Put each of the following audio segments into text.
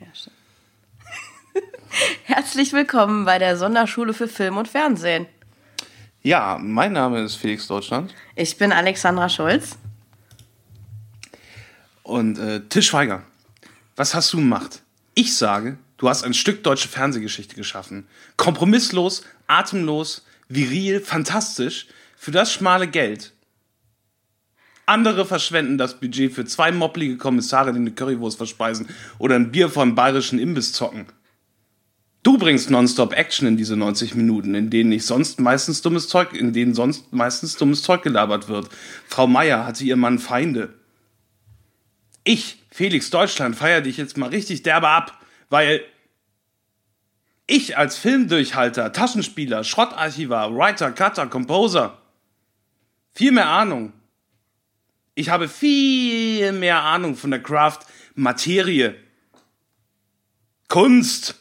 Ja, stimmt. Herzlich willkommen bei der Sonderschule für Film und Fernsehen. Ja, mein Name ist Felix Deutschland. Ich bin Alexandra Schulz. Und äh, Till Schweiger, was hast du gemacht? Ich sage, du hast ein Stück deutsche Fernsehgeschichte geschaffen. Kompromisslos, atemlos, viril, fantastisch, für das schmale Geld. Andere verschwenden das Budget für zwei mopplige Kommissare, die eine Currywurst verspeisen oder ein Bier vom bayerischen Imbiss zocken. Du bringst nonstop Action in diese 90 Minuten, in denen nicht sonst meistens dummes Zeug, in denen sonst meistens dummes Zeug gelabert wird. Frau Meier hatte ihr Mann Feinde. Ich, Felix Deutschland, feier dich jetzt mal richtig derbe ab, weil ich als Filmdurchhalter, Taschenspieler, Schrottarchivar, Writer, Cutter, Composer, viel mehr Ahnung. Ich habe viel mehr Ahnung von der Craft Materie. Kunst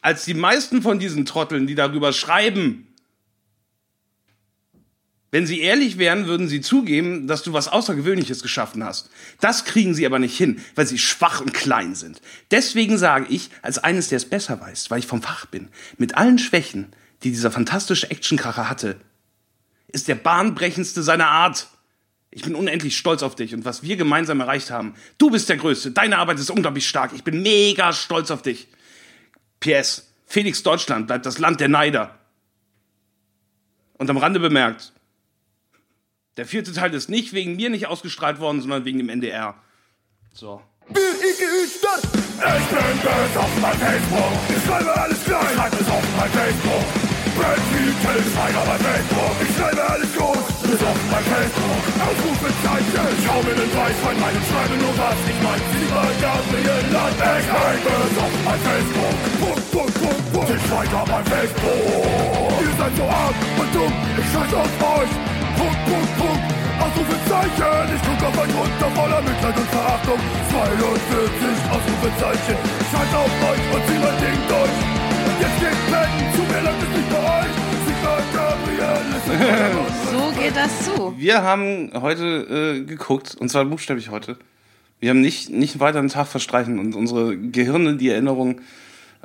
als die meisten von diesen Trotteln, die darüber schreiben. Wenn sie ehrlich wären, würden sie zugeben, dass du was Außergewöhnliches geschaffen hast. Das kriegen sie aber nicht hin, weil sie schwach und klein sind. Deswegen sage ich, als eines, der es besser weiß, weil ich vom Fach bin, mit allen Schwächen, die dieser fantastische Actionkracher hatte, ist der bahnbrechendste seiner Art. Ich bin unendlich stolz auf dich und was wir gemeinsam erreicht haben. Du bist der Größte, deine Arbeit ist unglaublich stark. Ich bin mega stolz auf dich. PS, Felix Deutschland bleibt das Land der Neider. Und am Rande bemerkt, der vierte Teil ist nicht wegen mir nicht ausgestrahlt worden, sondern wegen dem NDR. So. Ich bin böse auf mein Facebook. Ich schreibe alles klein. Schreib es auf mein Facebook. Brand wie Till Schweiger bei Facebook. Ich schreibe alles groß. Auf mein Facebook. Ausrufezeichen. Schau mir den Weißwein meinen Schreibe nur was. Ich mein lieber Gabriel Land. Ich böse auf mein Facebook. Punkt, Punkt, Punkt, Punkt. Till Schweiger bei Facebook. Ihr seid so arm und dumm. Ich scheiß auf euch. Punkt, Punkt, Punkt. Ausrufezeichen. Ich guck auf euch runter voller Mitleid und Verachtung. 42 Ausrufezeichen. Scheiß auf euch und zieh mein Ding durch. Jetzt geht pennen. Zu mir langt So geht das zu. Wir haben heute äh, geguckt, und zwar buchstäblich heute. Wir haben nicht, nicht einen weiteren Tag verstreichen und unsere Gehirne, die Erinnerung,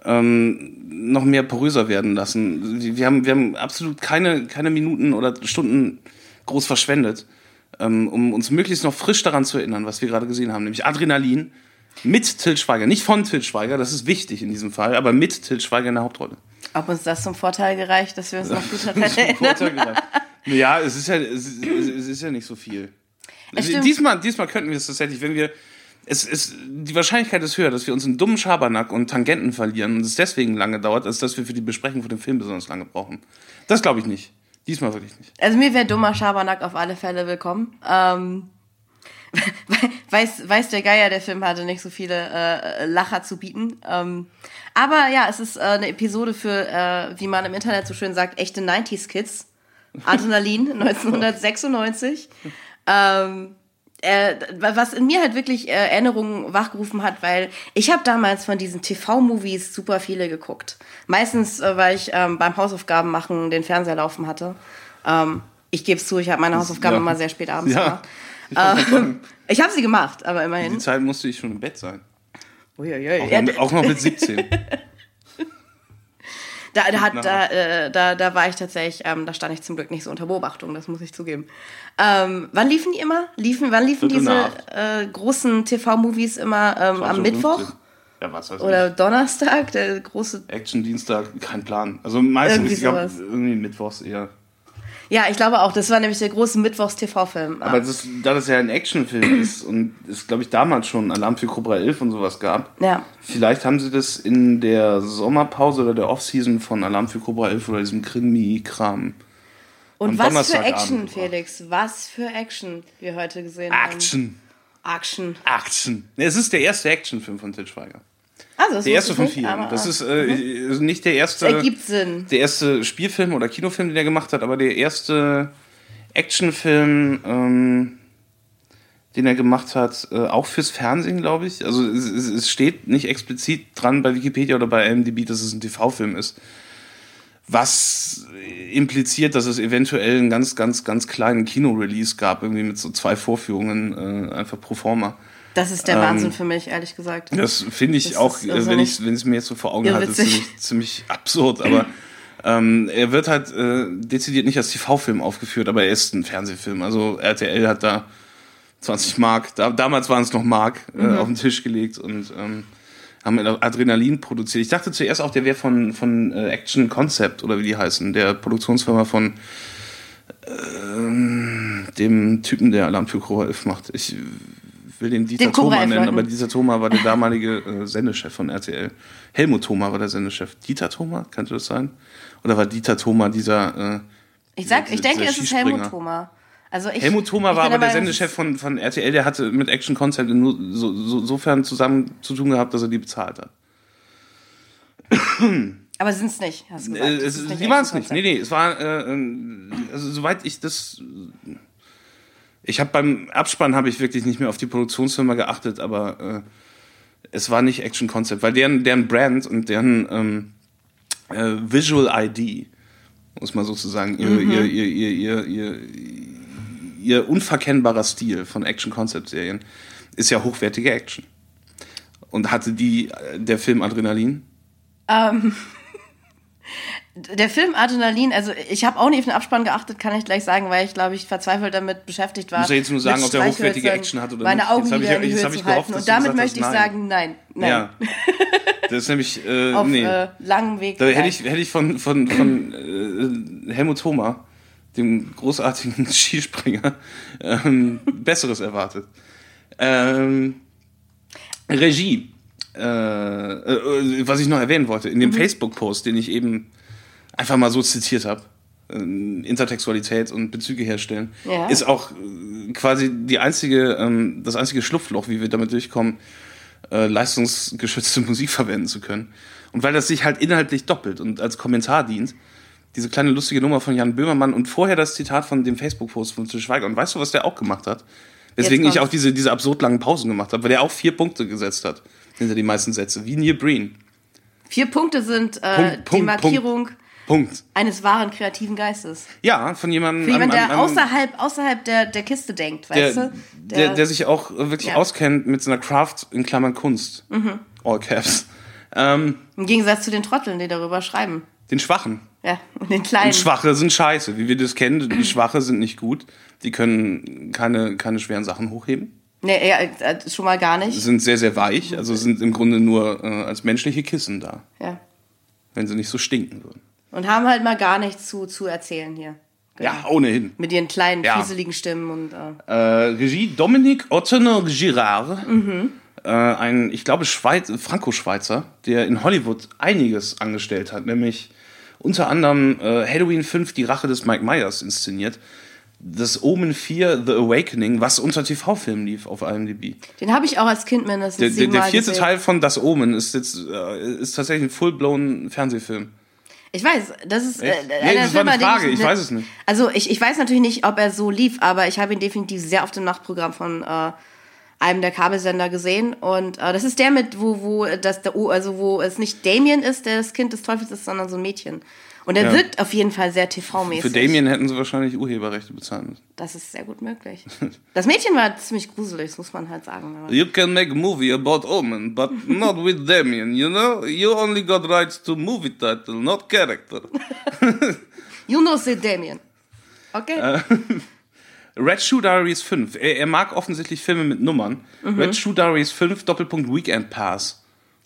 ähm, noch mehr poröser werden lassen. Wir haben, wir haben absolut keine, keine Minuten oder Stunden groß verschwendet, ähm, um uns möglichst noch frisch daran zu erinnern, was wir gerade gesehen haben, nämlich Adrenalin mit Til Schweiger. Nicht von Til Schweiger, das ist wichtig in diesem Fall, aber mit Til Schweiger in der Hauptrolle. Ob uns das zum Vorteil gereicht, dass wir uns noch gut daran erinnern? ja, es ist ja, es ist, es ist ja nicht so viel. Stimmt. Diesmal, diesmal könnten wir es tatsächlich, wenn wir. Es ist, die Wahrscheinlichkeit ist höher, dass wir uns in dummen Schabernack und Tangenten verlieren und es deswegen lange dauert, als dass wir für die Besprechung von dem Film besonders lange brauchen. Das glaube ich nicht. Diesmal wirklich nicht. Also mir wäre dummer Schabernack auf alle Fälle willkommen. Ähm, weiß, weiß der Geier, der Film hatte nicht so viele äh, Lacher zu bieten. Ähm, aber ja, es ist äh, eine Episode für, äh, wie man im Internet so schön sagt, echte 90s Kids. Adrenalin 1996. Ähm, äh, was in mir halt wirklich äh, Erinnerungen wachgerufen hat, weil ich habe damals von diesen TV-Movies super viele geguckt. Meistens, äh, weil ich ähm, beim Hausaufgaben machen den Fernseher laufen hatte. Ähm, ich gebe es zu, ich habe meine Hausaufgaben Ja. immer sehr spät abends Ja. gemacht. Ich sagen, Ähm, ich habe sie gemacht, aber die immerhin. Zeit musste ich schon im Bett sein. Uiuiui. Auch, Ja, noch, auch noch mit 17. Da, da, hat, da, äh, da, da war ich tatsächlich, ähm, da stand ich zum Glück nicht so unter Beobachtung, das muss ich zugeben. Ähm, wann liefen die immer? Liefen, wann liefen Viertel diese äh, großen TV-Movies immer ähm, am Mittwoch 20.15. Ja, was weiß oder ich. Donnerstag? Der große. Action-Dienstag, kein Plan. Also meistens, Irgendwie ich glaube, irgendwie mittwochs eher. Ja, ich glaube auch. Das war nämlich der große Mittwochs-TV-Film. Aber das, da das ja ein Actionfilm ist und es, glaube ich, damals schon Alarm für Cobra 11 und sowas gab, ja. vielleicht haben sie das in der Sommerpause oder der Offseason von Alarm für Cobra 11 oder diesem Krimi-Kram. Und was für Action. Felix? Was für Action wir heute gesehen haben. Action. Action. Action. Es ist der erste Actionfilm von Til Schweiger. Also, Der erste von nicht, vielen. aber- Das ist äh, also nicht der erste. Ergibt Sinn. der erste Spielfilm oder Kinofilm, den er gemacht hat, aber der erste Actionfilm, ähm, den er gemacht hat, äh, auch fürs Fernsehen, glaube ich. Also es, es, es steht nicht explizit dran bei Wikipedia oder bei IMDb, dass es ein TV-Film ist. Was impliziert, dass es eventuell einen ganz, ganz, ganz kleinen Kino-Release gab, irgendwie mit so zwei Vorführungen, äh, einfach pro forma. Das ist der Wahnsinn für mich, ehrlich gesagt. Das finde ich Das auch, also äh, wenn ich es mir jetzt so vor Augen Ja, halte, ziemlich, ziemlich absurd. Aber ähm, er wird halt äh, dezidiert nicht als TV-Film aufgeführt, aber er ist ein Fernsehfilm. Also RTL hat da 20 Mark, da, damals waren es noch Mark, äh, Mhm. auf den Tisch gelegt und ähm, haben Adrenalin produziert. Ich dachte zuerst auch, der wäre von, von äh, Action Concept oder wie die heißen, der Produktionsfirma von ähm, dem Typen, der Alarm für Cobra 11 macht. Ich will den Dieter Den Thoma 11 nennen, Leuten. aber Dieter Thoma war der damalige äh, Sendechef von RTL. Helmut Thoma war der Sendechef. Dieter Thoma, könnte das sein? Oder war Dieter Thoma dieser... Äh, Ich sag, ich dieser denke, es ist? Helmut Thoma. Also ich, Helmut Thoma ich war aber der Sendechef von, von RTL, der hatte mit Action Concept nur so, so, sofern zusammen zu tun gehabt, dass er die bezahlt hat. Aber sind es nicht, hast du gesagt. Äh, Es die waren es nicht. Nee, nee, es war, äh, äh, also soweit ich das. Ich habe beim Abspann habe ich wirklich nicht mehr auf die Produktionsfirma geachtet, aber äh, es war nicht Action Concept, weil deren, deren Brand und deren ähm, äh, Visual ID, muss man sozusagen, ihr, Mhm. ihr, ihr, ihr, ihr, unverkennbarer Stil von Action Concept Serien ist ja hochwertige Action. Und hatte die äh, der Film Adrenalin? Der Film Adrenalin, also ich habe auch nicht auf den Abspann geachtet, kann ich gleich sagen, weil ich glaube ich verzweifelt damit beschäftigt war. Muss ja jetzt nur sagen, ob der hochwertige Action hat oder meine nicht. Jetzt Augen ich- jetzt Höhe hab ich zu gehofft, Und damit möchte ich nein. sagen, nein, nein. Ja. Das ist nämlich, äh, Auf nee. äh, langem Weg. da hätte ich, hätte ich von, von, von äh, Helmut Thoma, dem großartigen Skispringer, ähm, Besseres erwartet. Ähm, Regie. Äh, äh, was ich noch erwähnen wollte, in dem Mhm. Facebook-Post, den ich eben einfach mal so zitiert habe, äh, Intertextualität und Bezüge herstellen, Ja. ist auch äh, quasi die einzige, ähm, das einzige Schlupfloch, wie wir damit durchkommen, äh, leistungsgeschützte Musik verwenden zu können. Und weil das sich halt inhaltlich doppelt und als Kommentar dient, diese kleine lustige Nummer von Jan Böhmermann und vorher das Zitat von dem Facebook-Post von Til Schweiger. Und weißt du, was der auch gemacht hat? Weswegen Jetzt ich auch diese, diese absurd langen Pausen gemacht habe, weil der auch vier Punkte gesetzt hat hinter die meisten Sätze, wie Neil Breen. Vier Punkte sind äh, Punkt, die Punkt, Markierung Punkt. Eines wahren kreativen Geistes. Ja, von jemandem, Für jemanden, am- der am- außerhalb, außerhalb der, der Kiste denkt, weißt der, du? der, der sich auch wirklich Ja. auskennt mit seiner Craft in Klammern Kunst. Mhm. All Caps. Ähm, Im Gegensatz zu den Trotteln, die darüber schreiben. den Schwachen. Ja, und den Kleinen. Und Schwache sind scheiße, wie wir das kennen. Die Schwache sind nicht gut. Die können keine, keine schweren Sachen hochheben. Nee, ja, äh, schon mal gar nicht. Sind sehr, sehr weich. Also sind im Grunde nur äh, als menschliche Kissen da. Ja. Wenn sie nicht so stinken würden. Und haben halt mal gar nichts zu, zu erzählen hier. Ja, ohnehin. Mit ihren kleinen, Ja. fieseligen Stimmen und. Äh, Äh, Regie Dominique Ottener-Girard. Äh, ein, ich glaube, Schweiz, Franco-Schweizer, der in Hollywood einiges angestellt hat, nämlich unter anderem äh, Halloween 5, die Rache des Mike Myers inszeniert. Das Omen 4, The Awakening, was unter TV-Filmen lief auf IMDb. den habe ich auch als Kind mindestens Der, der, der vierte gesehen. Teil von Das Omen ist jetzt äh, ist tatsächlich ein full-blown Fernsehfilm. Ich weiß, das ist äh? Nee, das war eine Frage, ich weiß es nicht. Also ich, ich weiß natürlich nicht, ob er so lief, aber ich habe ihn definitiv sehr auf dem Nachtprogramm von äh, einem der Kabelsender gesehen. Und äh, das ist der mit, wo, wo das der, also wo es nicht Damien ist, der das Kind des Teufels ist, sondern so ein Mädchen. Und er Ja. wirkt auf jeden Fall sehr TV-mäßig. Für Damien hätten sie wahrscheinlich Urheberrechte bezahlen müssen. Das ist sehr gut möglich. Das Mädchen war ziemlich gruselig, das muss man halt sagen. You can make a movie about Omen, but not with Damien, you know? You only got rights to movie title, not character. you know, say Damien. Okay. Äh. Red Shoe Diaries 5. Er, er mag offensichtlich Filme mit Nummern. Mhm. Red Shoe Diaries 5, Doppelpunkt Weekend Pass.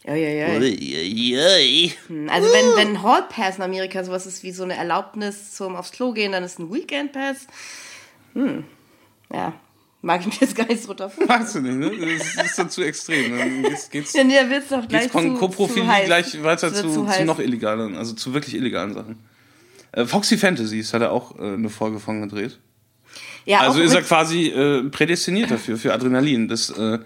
Ja, ja, ja. Uiuiui. Also wenn, wenn ein Hall Pass in Amerika sowas ist wie so eine Erlaubnis zum aufs Klo gehen, dann ist ein Weekend Pass. Hm. Ja, mag ich mir jetzt gar nicht so vorstellen. Magst du nicht, ne? Das ist dann zu extrem. Dann geht's, geht's, Denn der wird's doch gleich geht's von zu, Koprophilie zu heiß. gleich weiter zu, zu, heiß. noch illegalen, also zu wirklich illegalen Sachen. Äh, Foxy Fantasies hat er auch äh, eine Folge von gedreht. Ja, Also ist er quasi äh, prädestiniert dafür, für Adrenalin. Das, äh,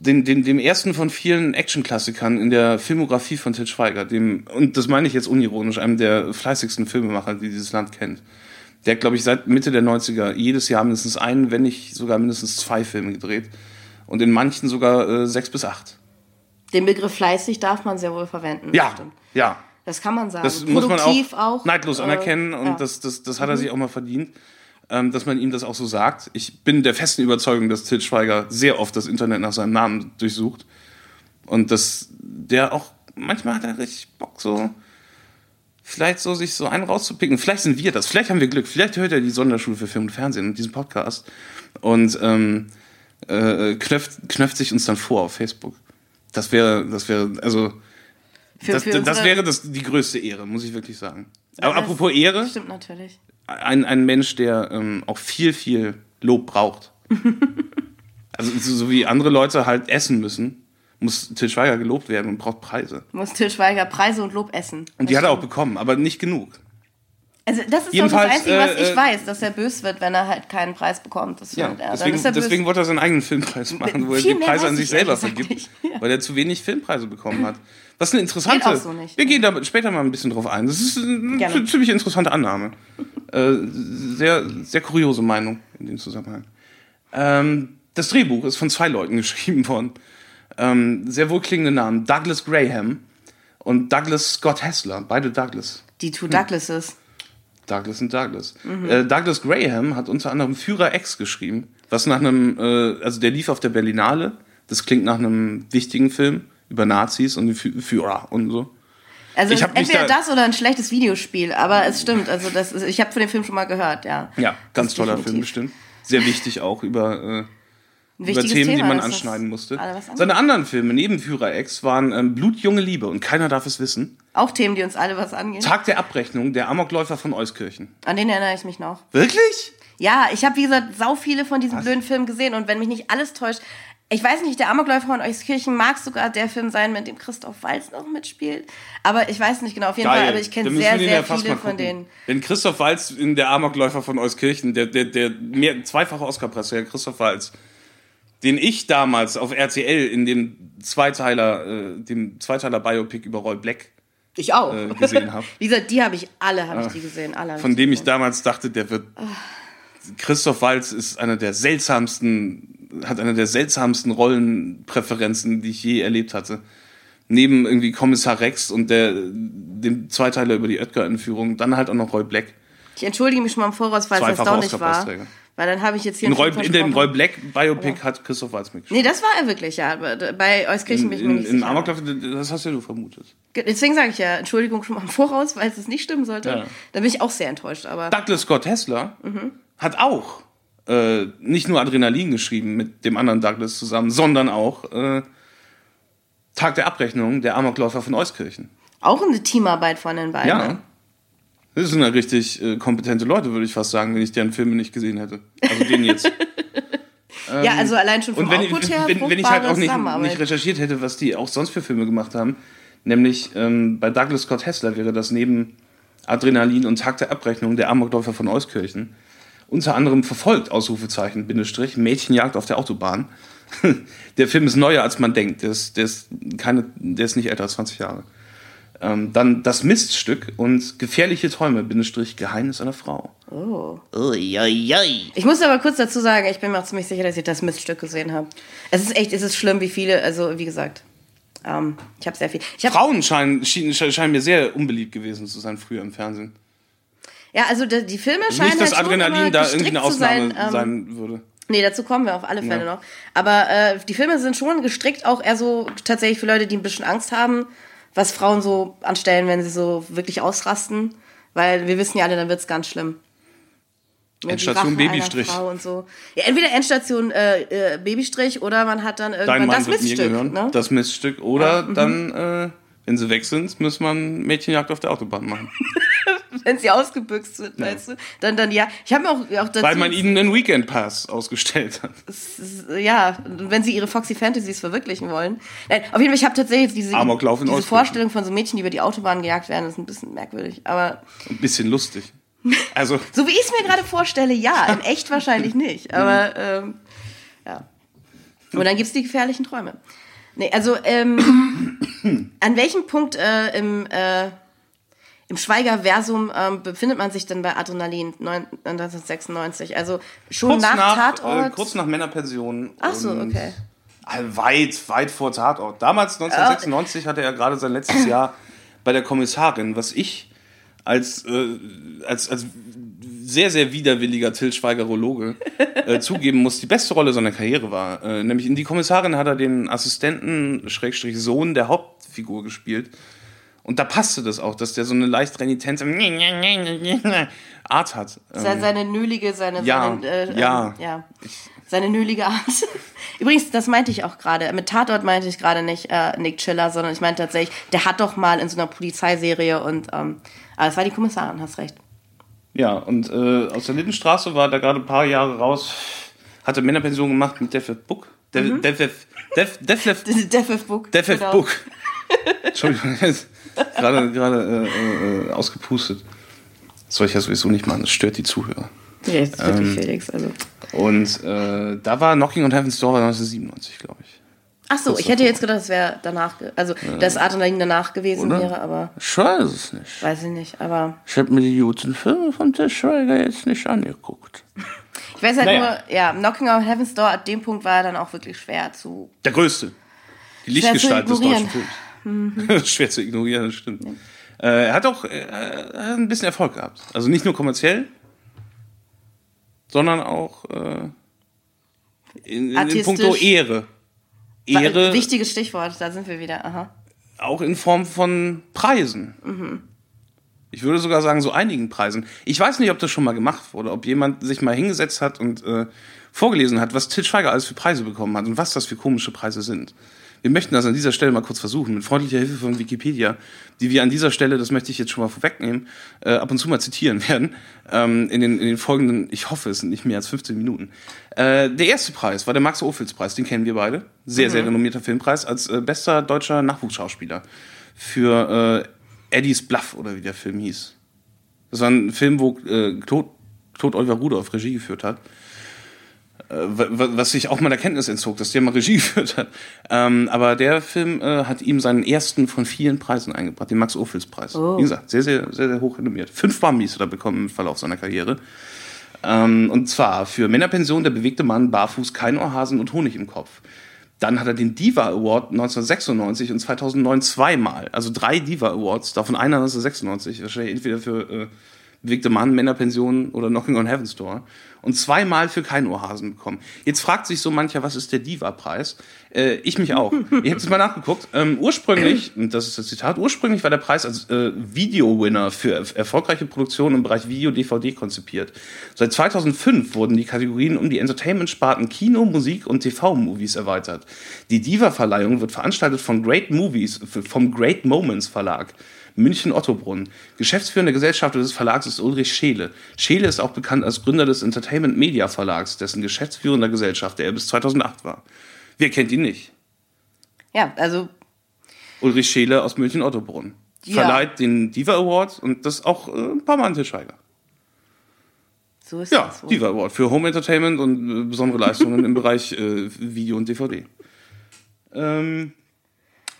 den, den, dem ersten von vielen Action-Klassikern in der Filmografie von Til Schweiger, dem, und das meine ich jetzt unironisch, einem der fleißigsten Filmemacher, die dieses Land kennt. Der hat, glaube ich, seit Mitte der 90er jedes Jahr mindestens einen, wenn nicht sogar mindestens zwei Filme gedreht. Und in manchen sogar äh, sechs bis acht. den Begriff fleißig darf man sehr wohl verwenden. Ja, stimmt. ja. Das kann man sagen. Das muss man auch, Produktiv auch. neidlos äh, anerkennen und ja. Mhm. das, das, das hat er sich auch mal verdient. Ähm, dass man ihm das auch so sagt. Ich bin der festen Überzeugung, dass Til Schweiger sehr oft das Internet nach seinem Namen durchsucht. Und dass der auch, manchmal hat er richtig Bock, so vielleicht so sich so einen rauszupicken. Vielleicht sind wir das, vielleicht haben wir Glück, vielleicht hört er die Sonderschule für Film und Fernsehen und diesen Podcast und ähm, äh, knöpft, knöpft sich uns dann vor auf Facebook. Das wäre, das wäre, also Für, das, für das wäre das, die größte Ehre, muss ich wirklich sagen. Aber das apropos Ehre, Stimmt natürlich. Ein, ein Mensch, der ähm, auch viel, viel Lob braucht. also so, so wie andere Leute halt essen müssen, muss Til Schweiger gelobt werden und braucht Preise. Muss Til Schweiger Preise und Lob essen. Und die hat er auch bekommen, aber nicht genug. Also das ist Jedenfalls, doch das Einzige, was äh, ich äh, weiß, dass er bös wird, wenn er halt keinen Preis bekommt. Das Ja, er. Deswegen, er deswegen wollte er seinen eigenen Filmpreis machen, wo er die Preise an sich ich selber vergibt. Ja. weil er zu wenig Filmpreise bekommen hat. Was eine interessante. Geht auch so nicht. Wir gehen da später mal ein bisschen drauf ein. Das ist eine Gerne. ziemlich interessante Annahme. äh, sehr, sehr kuriose Meinung in dem Zusammenhang. Ähm, das Drehbuch ist von zwei Leuten geschrieben worden. Ähm, sehr wohlklingende Namen. Douglas Graham und Douglas Scott Hessler. Beide Douglas. Die Two Douglases. Douglas und Douglas. Äh, Douglas Graham hat unter anderem Führer X geschrieben, was nach einem, äh, also der lief auf der Berlinale. Das klingt nach einem wichtigen Film über Nazis und Führer und so. Also entweder da- das oder ein schlechtes Videospiel, aber es stimmt. Also das ist, ich habe von dem Film schon mal gehört, ja. Ja, ganz toller definitiv. Film bestimmt. Sehr wichtig auch über, äh, über Themen, die Thema, man dass das anschneiden musste. was. Seine anderen Filme neben Führer X waren ähm, Blutjunge Liebe und keiner darf es wissen. Auch Themen, die uns alle was angehen. Tag der Abrechnung, der Amokläufer von Euskirchen. An den erinnere ich mich noch. Wirklich? Ja, ich habe, wie gesagt, sau viele von diesen blöden Filmen gesehen und wenn mich nicht alles täuscht, ich weiß nicht, der Amokläufer von Euskirchen mag sogar der Film sein, mit dem Christoph Waltz noch mitspielt. Aber ich weiß nicht genau, auf jeden Fall, aber ich kenne sehr, sehr ja viele von denen. Wenn Christoph Waltz in der Amokläufer von Euskirchen, der, der, der mehr, zweifache Oscar-Preisträger Christoph Waltz, den ich damals auf RTL in dem Zweiteiler, äh, dem Zweiteiler Biopic über Roy Black, Ich auch. äh, gesehen hab. Wie gesagt, die habe ich alle, habe ich die gesehen. Alle von dem ich damals dachte, der wird. Christoph Waltz ist einer der seltsamsten, hat eine der seltsamsten Rollenpräferenzen, die ich je erlebt hatte. Neben irgendwie Kommissar Rex und der, dem Zweiteiler über die Oetker-Entführung, dann halt auch noch Roy Black. Ich entschuldige mich schon mal im Voraus, weil es Zweifacher erstaunlich war. Weil dann habe ich jetzt hier In, Roy, in dem Roy. Black Biopic hat Christoph Waltz mitgespielt. Nee, das war er wirklich, ja. Bei Euskirchen bin ich mir in, nicht in sicher. Amoklauf, das hast ja du vermutet. Deswegen sage ich ja, Entschuldigung schon mal im Voraus, weil es nicht stimmen sollte. Ja. Da bin ich auch sehr enttäuscht. Aber Douglas Scott Hessler Mhm. hat auch äh, nicht nur Adrenalin geschrieben mit dem anderen Douglas zusammen, sondern auch äh, Tag der Abrechnung, der Amokläufer von Euskirchen. auch eine Teamarbeit von den beiden. Ja. ne? Das sind ja richtig äh, kompetente Leute, würde ich fast sagen, wenn ich deren Filme nicht gesehen hätte. Also den jetzt. Ja, also allein schon vom Und wenn, Output her wenn, wenn ich halt auch nicht, nicht recherchiert hätte, was die auch sonst für Filme gemacht haben, nämlich ähm, bei Douglas Scott Hessler wäre das neben Adrenalin und Tag der Abrechnung der Amokläufer von Euskirchen unter anderem verfolgt, Ausrufezeichen, Bindestrich, Mädchenjagd auf der Autobahn. der Film ist neuer, als man denkt. Der ist, der ist, keine, der ist nicht älter als 20 Jahre. Ähm, dann das Miststück und gefährliche Träume, Bindestrich, Geheimnis einer Frau. Oh. Uiuiui. Ich muss aber kurz dazu sagen, ich bin mir auch ziemlich sicher, dass ich das Miststück gesehen habe. Es ist echt, es ist schlimm, wie viele, also wie gesagt, ähm, ich habe sehr viel. Hab, Frauen scheinen, scheinen, scheinen mir sehr unbeliebt gewesen zu sein früher im Fernsehen. ja, also die, die Filme scheinen Nicht, dass halt Adrenalin da irgendwie eine zu sein, Ausnahme ähm, sein würde. Nee, dazu kommen wir auf alle Fälle Ja. noch. Aber äh, die Filme sind schon gestrickt, auch eher so tatsächlich für Leute, die ein bisschen Angst haben, was Frauen so anstellen, wenn sie so wirklich ausrasten. Weil wir wissen ja alle, dann wird's ganz schlimm. Ja, die Endstation Babystrich. Und so. Ja, entweder Endstation äh, äh, Babystrich oder man hat dann Dein irgendwann Mann das wird mir Miststück. gehören. Ne? Das Miststück. Oder dann, äh, wenn sie weg sind, muss man Mädchenjagd auf der Autobahn machen. Wenn sie ausgebüxt sind, meinst du? Dann, dann ja. Ich habe mir auch, auch dazu. Weil man ihnen einen Weekend Pass ausgestellt hat. ja, wenn sie ihre Foxy Fantasies verwirklichen wollen. Nein, auf jeden Fall, ich habe tatsächlich diese, diese. Vorstellung von so Mädchen, die über die Autobahn gejagt werden, ist ein bisschen merkwürdig. Aber Ein bisschen lustig. Also, so wie ich es mir gerade vorstelle, ja. In echt wahrscheinlich nicht. Aber ähm, ja. Und dann gibt's die gefährlichen Träume. Nee, also ähm, an welchem Punkt äh, im, äh, im Schweiger-Versum ähm, befindet man sich denn bei Adrenalin 9 1996? Also schon kurz nach, nach, Tatort? äh, kurz nach Männerpension. Ach so, okay. Also weit, weit vor Tatort. Damals, 1996, hatte er gerade sein letztes Jahr bei der Kommissarin, was ich als, äh, als, als sehr, sehr widerwilliger Till Schweigerologe äh, zugeben muss, die beste Rolle seiner Karriere war. Äh, nämlich in Die Kommissarin hat er den Assistenten, Schrägstrich Sohn der Hauptfigur gespielt. Und da passte das auch, dass der so eine leicht renitente Art hat. Se- Seine nölige, seine, Ähm. Ja, seine, äh, ja. ähm, ja. Seine nölige Art. Übrigens, das meinte ich auch gerade. Mit Tatort meinte ich gerade nicht äh, Nick Chiller, sondern ich meinte tatsächlich, der hat doch mal in so einer Polizeiserie und ähm, aber es war die Kommissarin, hast recht. Ja, und äh, aus der Lindenstraße war da gerade ein paar Jahre raus, hatte Männerpension gemacht mit Defef Book. Def, Mhm. Defef, Def, Defef, Death Book. Defef genau. Book. Entschuldigung, jetzt gerade, gerade äh, äh, ausgepustet. Das soll ich ja sowieso nicht machen, das stört die Zuhörer. Ja, jetzt ist wirklich Ähm, Felix. Also. Und äh, da war Knocking on Heaven's Door war 1997, glaube ich. Ach so, ich hätte jetzt gedacht, es wäre danach, also das Adrenalin danach gewesen Oder? wäre, aber Ich weiß es nicht. weiß ich nicht. Aber Ich habe mir die guten Filme von Til Schweiger jetzt nicht angeguckt. ich weiß halt Naja. nur, ja, Knocking on Heaven's Door, ab dem Punkt war er dann auch wirklich schwer zu. Der größte. Die Lichtgestalt des deutschen ignorieren. Films. Schwer zu ignorieren, das stimmt. Äh, er hat auch äh, hat ein bisschen Erfolg gehabt. Also nicht nur kommerziell, sondern auch äh, in, in, in puncto Ehre. Ehre, Wichtiges Stichwort, da sind wir wieder. Aha. auch in Form von Preisen. Ich würde sogar sagen, so einigen Preisen. Ich weiß nicht, ob das schon mal gemacht wurde, ob jemand sich mal hingesetzt hat und äh, vorgelesen hat, was Til Schweiger alles für Preise bekommen hat und was das für komische Preise sind. Wir möchten das an dieser Stelle mal kurz versuchen, mit freundlicher Hilfe von Wikipedia, die wir an dieser Stelle, das möchte ich jetzt schon mal vorwegnehmen, äh, ab und zu mal zitieren werden, ähm, in, den, in den folgenden, ich hoffe, es sind nicht mehr als 15 Minuten. Äh, der erste Preis war der Max-Ophüls-Preis, den kennen wir beide. Sehr, sehr renommierter Filmpreis als äh, bester deutscher Nachwuchsschauspieler für äh, Eddie's Bluff oder wie der Film hieß. Das war ein Film, wo äh, Claude, Claude Oliver Rudolph Regie geführt hat. Äh, wa- wa- was sich auch mal der Kenntnis entzog, dass der mal Regie geführt hat. Ähm, aber der Film äh, hat ihm seinen ersten von vielen Preisen eingebracht, den Max-Ophüls-Preis. Oh. Wie gesagt, sehr, sehr, sehr, sehr hoch renommiert. Fünf Bambis hat er bekommen im Verlauf seiner Karriere. Ähm, und zwar für Männerpension, der bewegte Mann, barfuß, kein Ohrhasen und Honig im Kopf. Dann hat er den Diva Award 1996 und 2009 zweimal. Also drei Diva Awards, davon einer 1996. Wahrscheinlich entweder für äh, bewegte Mann, Männerpension oder Knocking on Heaven's Door. Und zweimal für keinen Ohrhasen bekommen. Jetzt fragt sich so mancher, was ist der Diva-Preis? Äh, ich mich auch. ich habe es mal nachgeguckt. Ähm, ursprünglich, und das ist das Zitat, ursprünglich war der Preis als äh, Video-Winner für er erfolgreiche Produktionen im Bereich Video-DVD konzipiert. Seit 2005 wurden die Kategorien um die Entertainment-Sparten Kino, Musik und TV-Movies erweitert. Die Diva-Verleihung wird veranstaltet von Great Movies, vom Great Moments Verlag. München Ottobrunn. Geschäftsführender Gesellschafter des Verlags ist Ulrich Scheele. Scheele ist auch bekannt als Gründer des Entertainment Media Verlags, dessen geschäftsführender Gesellschafter er bis 2008 war. Wer kennt ihn nicht? Ja, also Ulrich Scheele aus München Ottobrunn. Ja. Verleiht den Diva Award und das auch äh, ein paar Mal an Til Schweiger. so ist Ja, das. Diva Award für Home Entertainment und äh, besondere Leistungen im Bereich äh, Video und DVD. Ähm,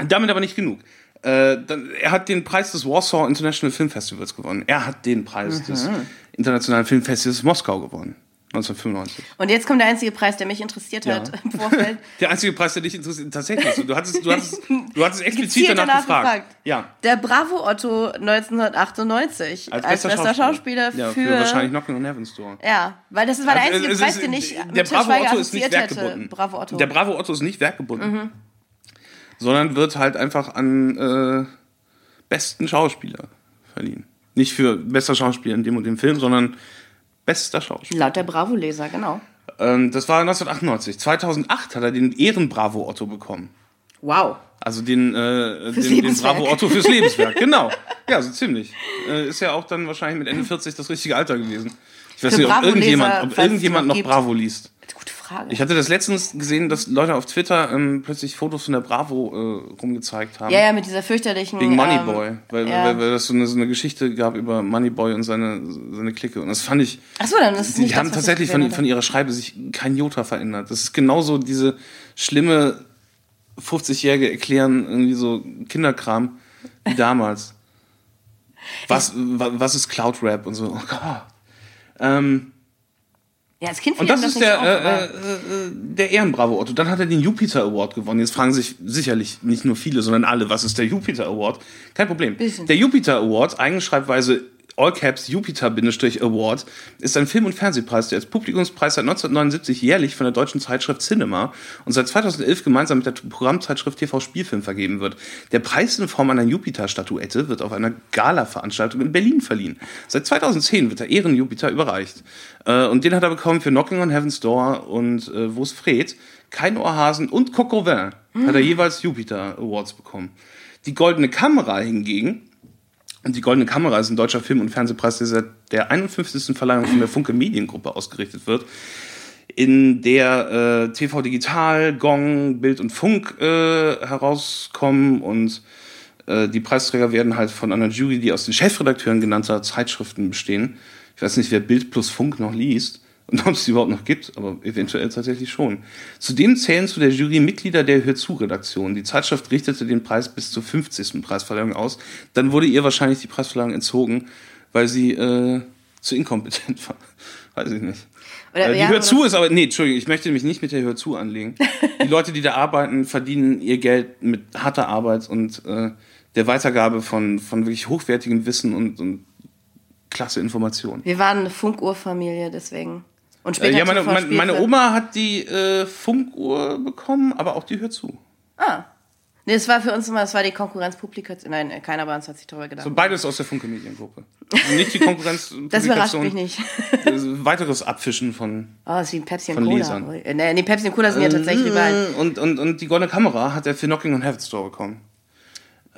damit aber nicht genug. Äh, dann, er hat den Preis des Warsaw International Film Festivals gewonnen. Er hat den Preis des Internationalen Filmfestivals Moskau gewonnen. 1995. Und jetzt kommt der einzige Preis, der mich interessiert hat Ja. im Vorfeld. Der einzige Preis, der dich interessiert, tatsächlich. so. Du hattest, du hattest, du hattest explizit Gezielt danach, gefragt. Ja. Der Bravo Otto 1998 als, bester, Schauspieler, ja, für, für wahrscheinlich Knocking on Heaven's Door. Ja, weil das war der Also, einzige es Preis, ist- den ich der mit Bravo Otto ist nicht werkgebunden. Bravo Otto. Der Bravo Otto ist nicht werkgebunden, sondern wird halt einfach an äh, besten Schauspieler verliehen. Nicht für bester Schauspieler in dem und dem Film, sondern bester Schauspieler. Laut der Bravo-Leser, genau. Ähm, das war 1998. 2008 hat er den Ehrenbravo Otto bekommen. Wow. Also den, äh, Fürs den, den Lebenswerk. Bravo Otto fürs Lebenswerk, genau. Ja, so ziemlich. Äh, ist ja auch dann wahrscheinlich mit Ende 40 das richtige Alter gewesen. Ich weiß Für nicht, ob irgendjemand, ob irgendjemand noch. Bravo liest. Gute Frage. Ich hatte das letztens gesehen, dass Leute auf Twitter ähm, plötzlich Fotos von der Bravo äh, rumgezeigt haben. ja, ja, mit dieser fürchterlichen. Wegen ähm, Moneyboy. weil, ja. weil, weil das so eine, so eine Geschichte gab über Moneyboy und seine, seine Clique. Und das fand ich. Achso, dann ist es Die nicht haben das, tatsächlich von, von ihrer Schreibe sich kein Jota verändert. Das ist genauso diese schlimme 50-jährige Erklären, irgendwie so Kinderkram wie damals. Was, wa- was ist Cloud Rap und so? Oh Gott. Ähm, Ja, als Kind und das ist nicht der, auf, äh, äh, äh, der Ehrenbravo Otto. Dann hat er den Jupiter Award gewonnen. Jetzt fragen sich sicherlich nicht nur viele, sondern alle, was ist der Jupiter Award? Kein Problem. Bisschen. Der Jupiter Award, Eigenschreibweise All Caps Jupiter-Award ist ein Film- und Fernsehpreis, der als Publikumspreis seit 1979 jährlich von der deutschen Zeitschrift Cinema und seit 2011 gemeinsam mit der Programmzeitschrift TV Spielfilm vergeben wird. Der Preis in Form einer Jupiter-Statuette wird auf einer Gala-Veranstaltung in Berlin verliehen. Seit 2010 wird der Ehren-Jupiter überreicht. Äh, und den hat er bekommen für Knocking on Heaven's Door und äh, Wo's Fred, Kein Ohrhasen und Coco Vin hat er jeweils Jupiter Awards bekommen. Die Goldene Kamera hingegen die Goldene Kamera ist ein deutscher Film- und Fernsehpreis, der seit der 51. Verleihung von der Funke Mediengruppe ausgerichtet wird, in der äh, TV Digital, Gong, Bild und Funk äh, herauskommen und äh, die Preisträger werden halt von einer Jury, die aus den Chefredakteuren genannter Zeitschriften bestehen. Ich weiß nicht, wer Bild plus Funk noch liest und ob es die überhaupt noch gibt, aber eventuell tatsächlich schon. Zudem zählen zu der Jury Mitglieder der Hör zu Redaktion. Die Zeitschrift richtete den Preis bis zur 50. Preisverleihung aus. Dann wurde ihr wahrscheinlich die Preisverleihung entzogen, weil sie äh, zu inkompetent war. Weiß ich nicht. Oder, Äh, die ja, Hör zu oder- ist aber, nee, Entschuldigung, ich möchte mich nicht mit der Hör zu anlegen. Die Leute, die da arbeiten, verdienen ihr Geld mit harter Arbeit und äh, der Weitergabe von, von wirklich hochwertigem Wissen und, und klasse Informationen. Wir waren eine Funkuhrfamilie, deswegen. Und Äh, später ja, meine, meine, meine. Oma hat die äh, Funkuhr bekommen, aber auch die Hör zu. Ah. Nee, das war für uns immer, das war die Konkurrenz Publikation. Nein, keiner bei uns hat sich darüber gedacht. So beides aus der Funke Mediengruppe. Nicht die Konkurrenz. das überrascht mich nicht. ist Weiteres Abfischen von. Oh, das ist wie Pepsi und Cola. Lesern. Äh, Nee, nee, Pepsi und Cola sind ja tatsächlich die beiden. Und, und, und die Goldene Kamera hat er für Knocking on Heaven's Door bekommen.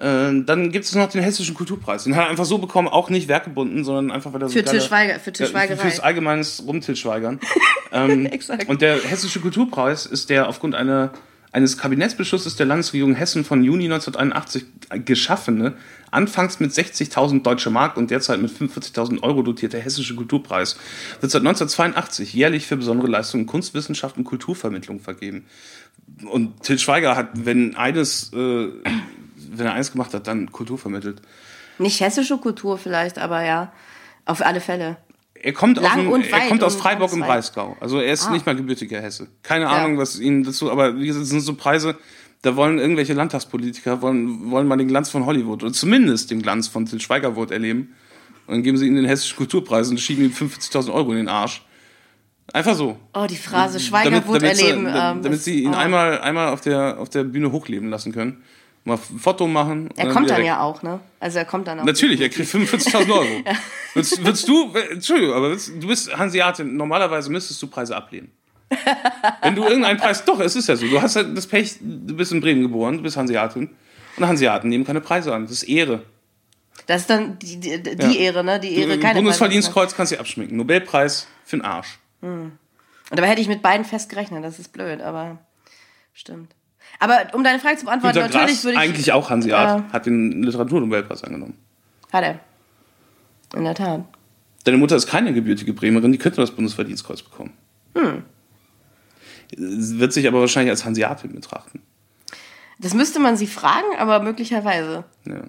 Äh, dann gibt es noch den Hessischen Kulturpreis. Den hat er einfach so bekommen, auch nicht werkgebunden, sondern einfach, weil er so Für Til geile- Schweiger, für Til Ja, Schweigerei. Fürs allgemeines Rumtilschweigern. ähm. Und der Hessische Kulturpreis ist der aufgrund einer, eines Kabinettsbeschlusses der Landesregierung Hessen von Juni 1981 geschaffene, anfangs mit 60.000 Deutsche Mark und derzeit mit 45.000 Euro dotierte Hessische Kulturpreis wird seit 1982 jährlich für besondere Leistungen in Kunst, Wissenschaft und Kulturvermittlung vergeben. Und Til Schweiger hat, wenn eines, äh, wenn er eines gemacht hat, dann Kultur vermittelt. Nicht hessische Kultur vielleicht, aber ja, auf alle Fälle. Er kommt, aus, dem, und er kommt aus Freiburg im. Breisgau. Also er ist Ah. nicht mal gebürtiger Hesse. Keine Ja. Ahnung, was ihn dazu, aber wie gesagt, sind so Preise, da wollen irgendwelche Landtagspolitiker, wollen, wollen mal den Glanz von Hollywood oder zumindest den Glanz von Til Schweigerwort erleben. Und dann geben sie ihm den Hessischen Kulturpreis und schieben ihm 50.000 Euro in den Arsch. Einfach so. Oh, die Phrase Schweigerwut damit, erleben. da- ähm, damit sie ihn oh. einmal, einmal auf, der, auf der Bühne hochleben lassen können. Mal ein Foto machen. Er kommt wieder dann ja auch, ne? Also er kommt dann auch. Natürlich, er kriegt 45.000 Euro. würdest, würdest du, Entschuldigung, aber würdest, du bist Hanseatin, normalerweise müsstest du Preise ablehnen. Wenn du irgendeinen Preis, doch, es ist ja so, du hast halt das Pech, du bist in Bremen geboren, du bist Hanseatin und Hanseaten nehmen keine Preise an, das ist Ehre. Das ist dann die, die, die Ja. Ehre, ne? Die Ehre, Du, keine Bundesverdienstkreuz kannst du abschminken, Nobelpreis für den Arsch. Und dabei hätte ich mit beiden fest gerechnet, das ist blöd, aber stimmt. Aber um deine Frage zu beantworten, Günter natürlich Grass, würde ich. eigentlich auch Hanseat, Ja. hat den Literaturnobelpreis angenommen. Hat er. In der Tat. Deine Mutter ist keine gebürtige Bremerin, die könnte das Bundesverdienstkreuz bekommen. Hm. Wird sich aber wahrscheinlich als Hanseatin betrachten. Das müsste man sie fragen, aber möglicherweise. Ja.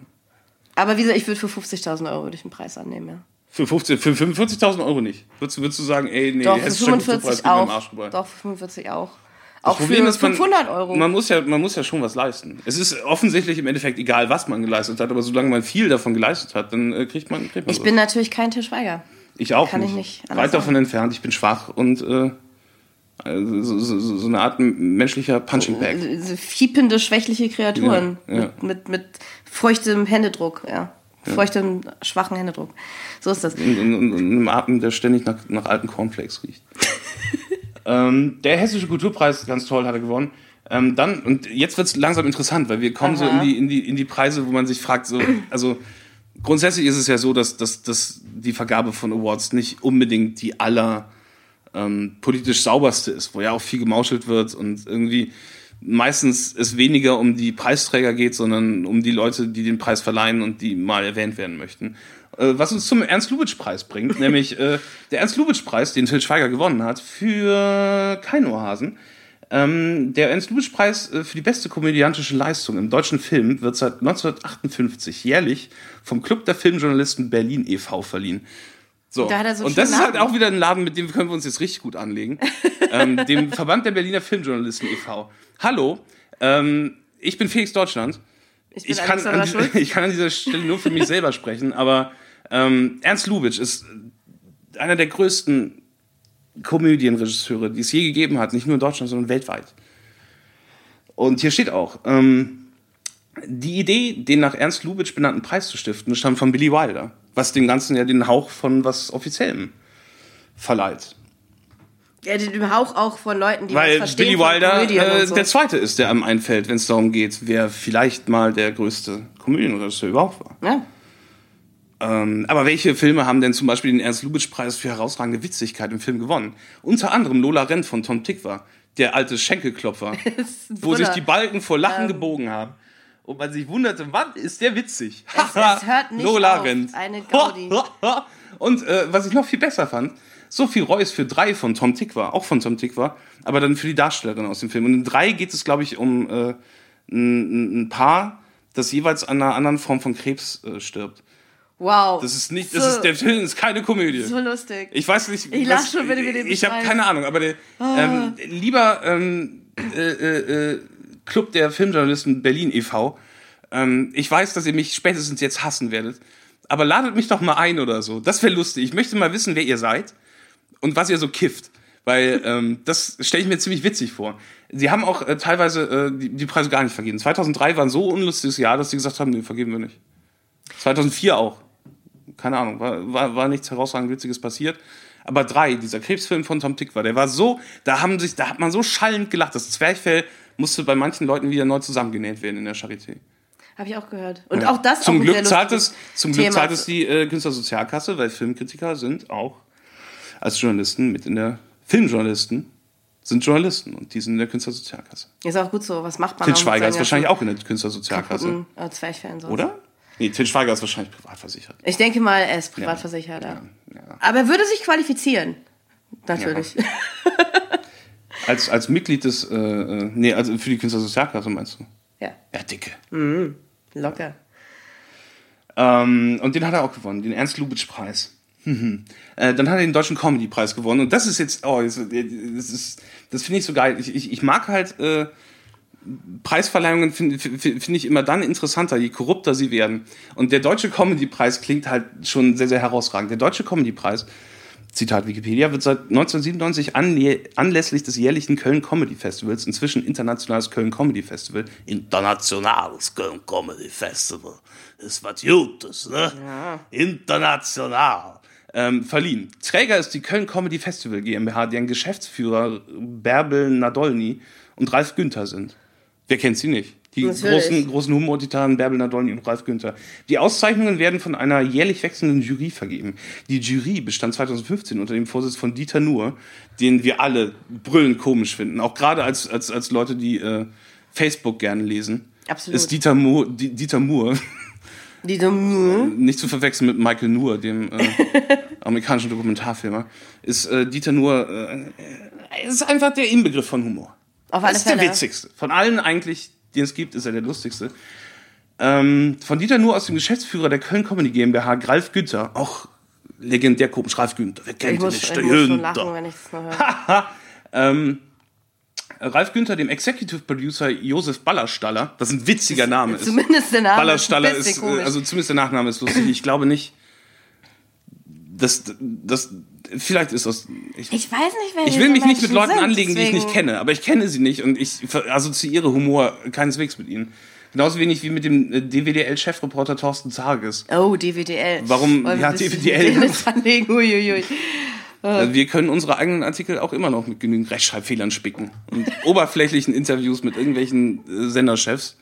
Aber wie gesagt, ich würde für 50.000 Euro würde ich einen Preis annehmen, ja. Für, 50 für 45.000 Euro nicht. Würdest, du- würdest du sagen, ey, nee, Doch, für Hessischer Kulturpreis 45 geht mir am Arsch auch. Doch, für 45 auch. Auch Problem für ist, man- 500 Euro. Man muss, ja, man muss ja schon was leisten. Es ist offensichtlich im Endeffekt egal, was man geleistet hat, aber solange man viel davon geleistet hat, dann äh, kriegt man, kriegt man ich sowas. bin natürlich kein Tischweiger. ich auch kann ich nicht. nicht anders Weit davon sagen. entfernt. Ich bin schwach und äh, also so, so, so so eine Art menschlicher Punching Bag. Diese fiepende, schwächliche Kreaturen. Ja, ja. Mit, mit, mit feuchtem Händedruck, ja. Feuchtem, schwachen Händedruck. So ist das. Und, und, und einem Atem, der ständig nach, nach alten Cornflakes riecht. ähm, der Hessische Kulturpreis, ganz toll, hat er gewonnen. Ähm, dann, und jetzt wird es langsam interessant, weil wir kommen so Aha. in die, in, die, in die Preise, wo man sich fragt, so, also grundsätzlich ist es ja so, dass, dass, dass die Vergabe von Awards nicht unbedingt die aller ähm, politisch sauberste ist, wo ja auch viel gemauschelt wird und irgendwie meistens es weniger um die Preisträger geht, sondern um die Leute, die den Preis verleihen und die mal erwähnt werden möchten. Äh, was uns zum Ernst-Lubitsch-Preis bringt, nämlich äh, der Ernst-Lubitsch-Preis, den Til Schweiger gewonnen hat, für kein Ohrhasen. Ähm, der Ernst-Lubitsch-Preis äh, für die beste komödiantische Leistung im deutschen Film wird seit 1958 jährlich vom Club der Filmjournalisten Berlin e.V. verliehen. So. Da hat er so und das ist halt auch wieder ein Laden, mit dem können wir uns jetzt richtig gut anlegen. ähm, dem Verband der Berliner Filmjournalisten e.V. Hallo, ähm, ich bin Felix Deutschland. Ich Ich kann, an, ich kann an dieser Stelle nur für mich selber sprechen, aber Ähm, Ernst Lubitsch ist einer der größten Komödienregisseure, die es je gegeben hat, nicht nur in Deutschland, sondern weltweit. Und hier steht auch, ähm, die Idee, den nach Ernst Lubitsch benannten Preis zu stiften, stammt von Billy Wilder, was dem Ganzen ja den Hauch von was Offiziellem verleiht. Ja, den Hauch auch von Leuten, die Weil was verstehen Billy von Wilder äh, so. der Zweite ist, der einem einfällt, wenn es darum geht, wer vielleicht mal der größte Komödienregisseur überhaupt war. ja. Ähm, aber welche Filme haben denn zum Beispiel den Ernst-Lubitsch-Preis für herausragende Witzigkeit im Film gewonnen? Unter anderem Lola Rent von Tom Tikva, der alte Schenkelklopfer, wo sich die Balken vor Lachen gebogen haben. Und man sich wunderte, wann ist der witzig? Ähm. Es- es hört nicht Lola auf. Rent. Eine Gaudi. Und äh, was ich noch viel besser fand, Sophie Reuss für drei von Tom Tikva, auch von Tom Tikva, aber dann für die Darstellerin aus dem Film. Und in drei geht es, glaube ich, um äh, ein, ein Paar, das jeweils an einer anderen Form von Krebs äh, stirbt. Wow. Das ist nicht, das so, ist, der Film ist keine Komödie. so lustig. Ich weiß nicht. Ich lach schon, wenn du mir den Ich habe keine Ahnung, aber der, ähm, lieber ähm, äh, äh, äh, Club der Filmjournalisten Berlin e.V., ähm, ich weiß, dass ihr mich spätestens jetzt hassen werdet, aber ladet mich doch mal ein oder so. Das wäre lustig. Ich möchte mal wissen, wer ihr seid und was ihr so kifft. Weil ähm, das stelle ich mir ziemlich witzig vor. Sie haben auch äh, teilweise äh, die, die Preise gar nicht vergeben. 2003 war ein so unlustiges Jahr, dass sie gesagt haben, nee, vergeben wir nicht. 2004 auch. Keine Ahnung, war, war, war nichts herausragend Witziges passiert. Aber drei, dieser Krebsfilm von Tom Tick war, der war so, da haben sich, da hat man so schallend gelacht. Das Zwerchfell musste bei manchen Leuten wieder neu zusammengenäht werden in der Charité. Habe ich auch gehört. Und Ja. auch das zum auch Glück zahlt es, zum Glück Thema. zahlt es die äh, Künstlersozialkasse, weil Filmkritiker sind auch als Journalisten mit in der Filmjournalisten sind Journalisten und die sind in der Künstlersozialkasse. Ist auch gut so. Was macht man Til Schweiger ist wahrscheinlich auch in der Künstlersozialkasse, äh, Zwerchfällen so. oder? Nee, Til Schweiger ist wahrscheinlich privat versichert. Ich denke mal, er ist privatversichert, ja. Ja. Aber er würde sich qualifizieren. Natürlich. Als, als Mitglied des, äh, äh, nee, also für die Künstlersozialkasse meinst du? Ja, Ja, dicke. locker. Ähm, und den hat er auch gewonnen, den Ernst-Lubitsch-Preis. Mhm. Äh, dann hat er den Deutschen Comedy-Preis gewonnen. Und das ist jetzt, oh, das, das, ist, das finde ich so geil. Ich, ich, ich mag halt äh, Preisverleihungen, finde find ich immer dann interessanter, je korrupter sie werden. Und der Deutsche Comedy-Preis klingt halt schon sehr, sehr herausragend. Der Deutsche Comedy-Preis, Zitat Wikipedia, wird seit 1997 anlä- anlässlich des jährlichen Köln Comedy Festivals, inzwischen internationales Köln Comedy Festival, internationales Köln Comedy Festival, ist was Gutes, ne? International. Ähm, verliehen. Träger ist die Köln Comedy Festival GmbH, deren Geschäftsführer Bärbel Nadolny und Ralf Günther sind. Wer kennt sie nicht? Die Natürlich. großen, großen Humor-Titanen Bärbel Nadolny und Ralf Günther. Die Auszeichnungen werden von einer jährlich wechselnden Jury vergeben. Die Jury bestand 2015 unter dem Vorsitz von Dieter Nuhr, den wir alle brüllend komisch finden. Auch gerade als, als, als Leute, die äh, Facebook gerne lesen. Absolut. Ist Dieter Moore, Di- Dieter Moore Die so, nicht zu verwechseln mit Michael Nuhr, dem äh, amerikanischen Dokumentarfilmer, ist äh, Dieter Nuhr, äh, ist einfach der Inbegriff von Humor. Auf alle Das ist der Fälle. witzigste. Von allen eigentlich, die es gibt, ist er der lustigste. Ähm, von Dieter Nuhr aus dem Geschäftsführer der Köln Comedy GmbH, Ralf Günther, auch legendär komisch, Ralf Günther, wer kennt Ich muss, nicht? ich Der muss schon lachen, wenn ich das nur höre. Ähm, Ralf Günther, dem Executive Producer Josef Ballerstaller, was ein witziger Name ist. Zumindest der Name Ballerstaller ist ist, äh, komisch. also zumindest der Nachname ist lustig. Ich glaube nicht, dass das vielleicht ist das. Ich, ich weiß nicht, wer ich will mich nicht mit Leuten sind, anlegen, die ich nicht deswegen- kenne, aber ich kenne sie nicht und ich assoziiere Humor keineswegs mit ihnen. Genauso wenig wie mit dem äh, DWDL-Chefreporter Thorsten Zages. Oh, DWDL. Warum- Wollen ja, DWDL. Uiuiui. Also wir können unsere eigenen Artikel auch immer noch mit genügend Rechtschreibfehlern spicken und oberflächlichen Interviews mit irgendwelchen äh, Senderchefs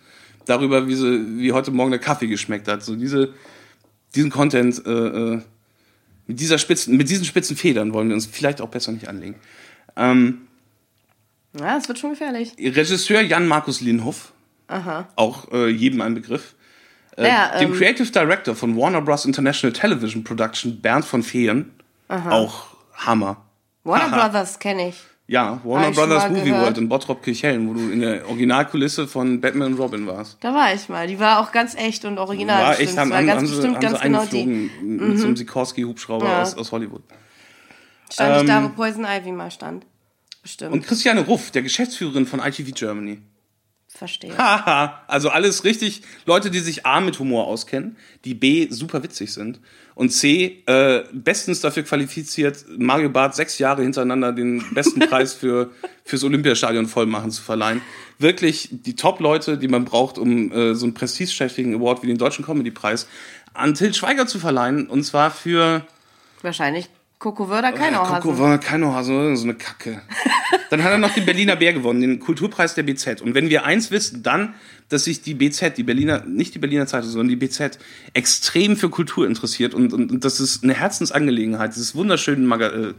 darüber, wie sie, wie heute Morgen der Kaffee geschmeckt hat. So diese, diesen Content äh, äh, mit dieser spitzen, mit diesen spitzen Federn wollen wir uns vielleicht auch besser nicht anlegen. Ähm, Ja, es wird schon gefährlich. Regisseur Jan Markus Linhoff, Aha. auch äh, jedem ein Begriff. Äh, Ja, dem ähm, Creative Director von Warner Bros. International Television Production, Bernd von Feen, auch Hammer. Warner Aha. Brothers kenne ich. Ja, Warner schon Brothers Movie gehört. World in Bottrop Kirchhellen, wo du in der Originalkulisse von Batman und Robin warst. Da war ich mal. Die war auch ganz echt und original. War bestimmt. echt, haben, war haben, ganz haben, bestimmt haben ganz sie genau die. mit so einem Sikorsky-Hubschrauber Ja. aus, aus Hollywood. Stand ich da, Ähm, wo Poison Ivy mal stand. Bestimmt. Und Christiane Ruff, der Geschäftsführerin von ITV Germany. Verstehe. Haha, also alles richtig. Leute, die sich A mit Humor auskennen, die B super witzig sind und C äh, bestens dafür qualifiziert, Mario Barth sechs Jahre hintereinander den besten Preis für fürs Olympiastadion vollmachen zu verleihen. Wirklich die Top-Leute, die man braucht, um äh, so einen prestigeträchtigen Award wie den Deutschen Comedy-Preis an Till Schweiger zu verleihen. Und zwar für Wahrscheinlich Coco Wörder kein ja, Coco war kein Ohrhasen, so eine Kacke. Dann hat er noch den Berliner Bär gewonnen, den Kulturpreis der BZ. Und wenn wir eins wissen, dann, dass sich die BZ, die Berliner, nicht die Berliner Zeitung, sondern die BZ, extrem für Kultur interessiert. Und, und, und das ist eine Herzensangelegenheit dieses wunderschönen, Maga äh,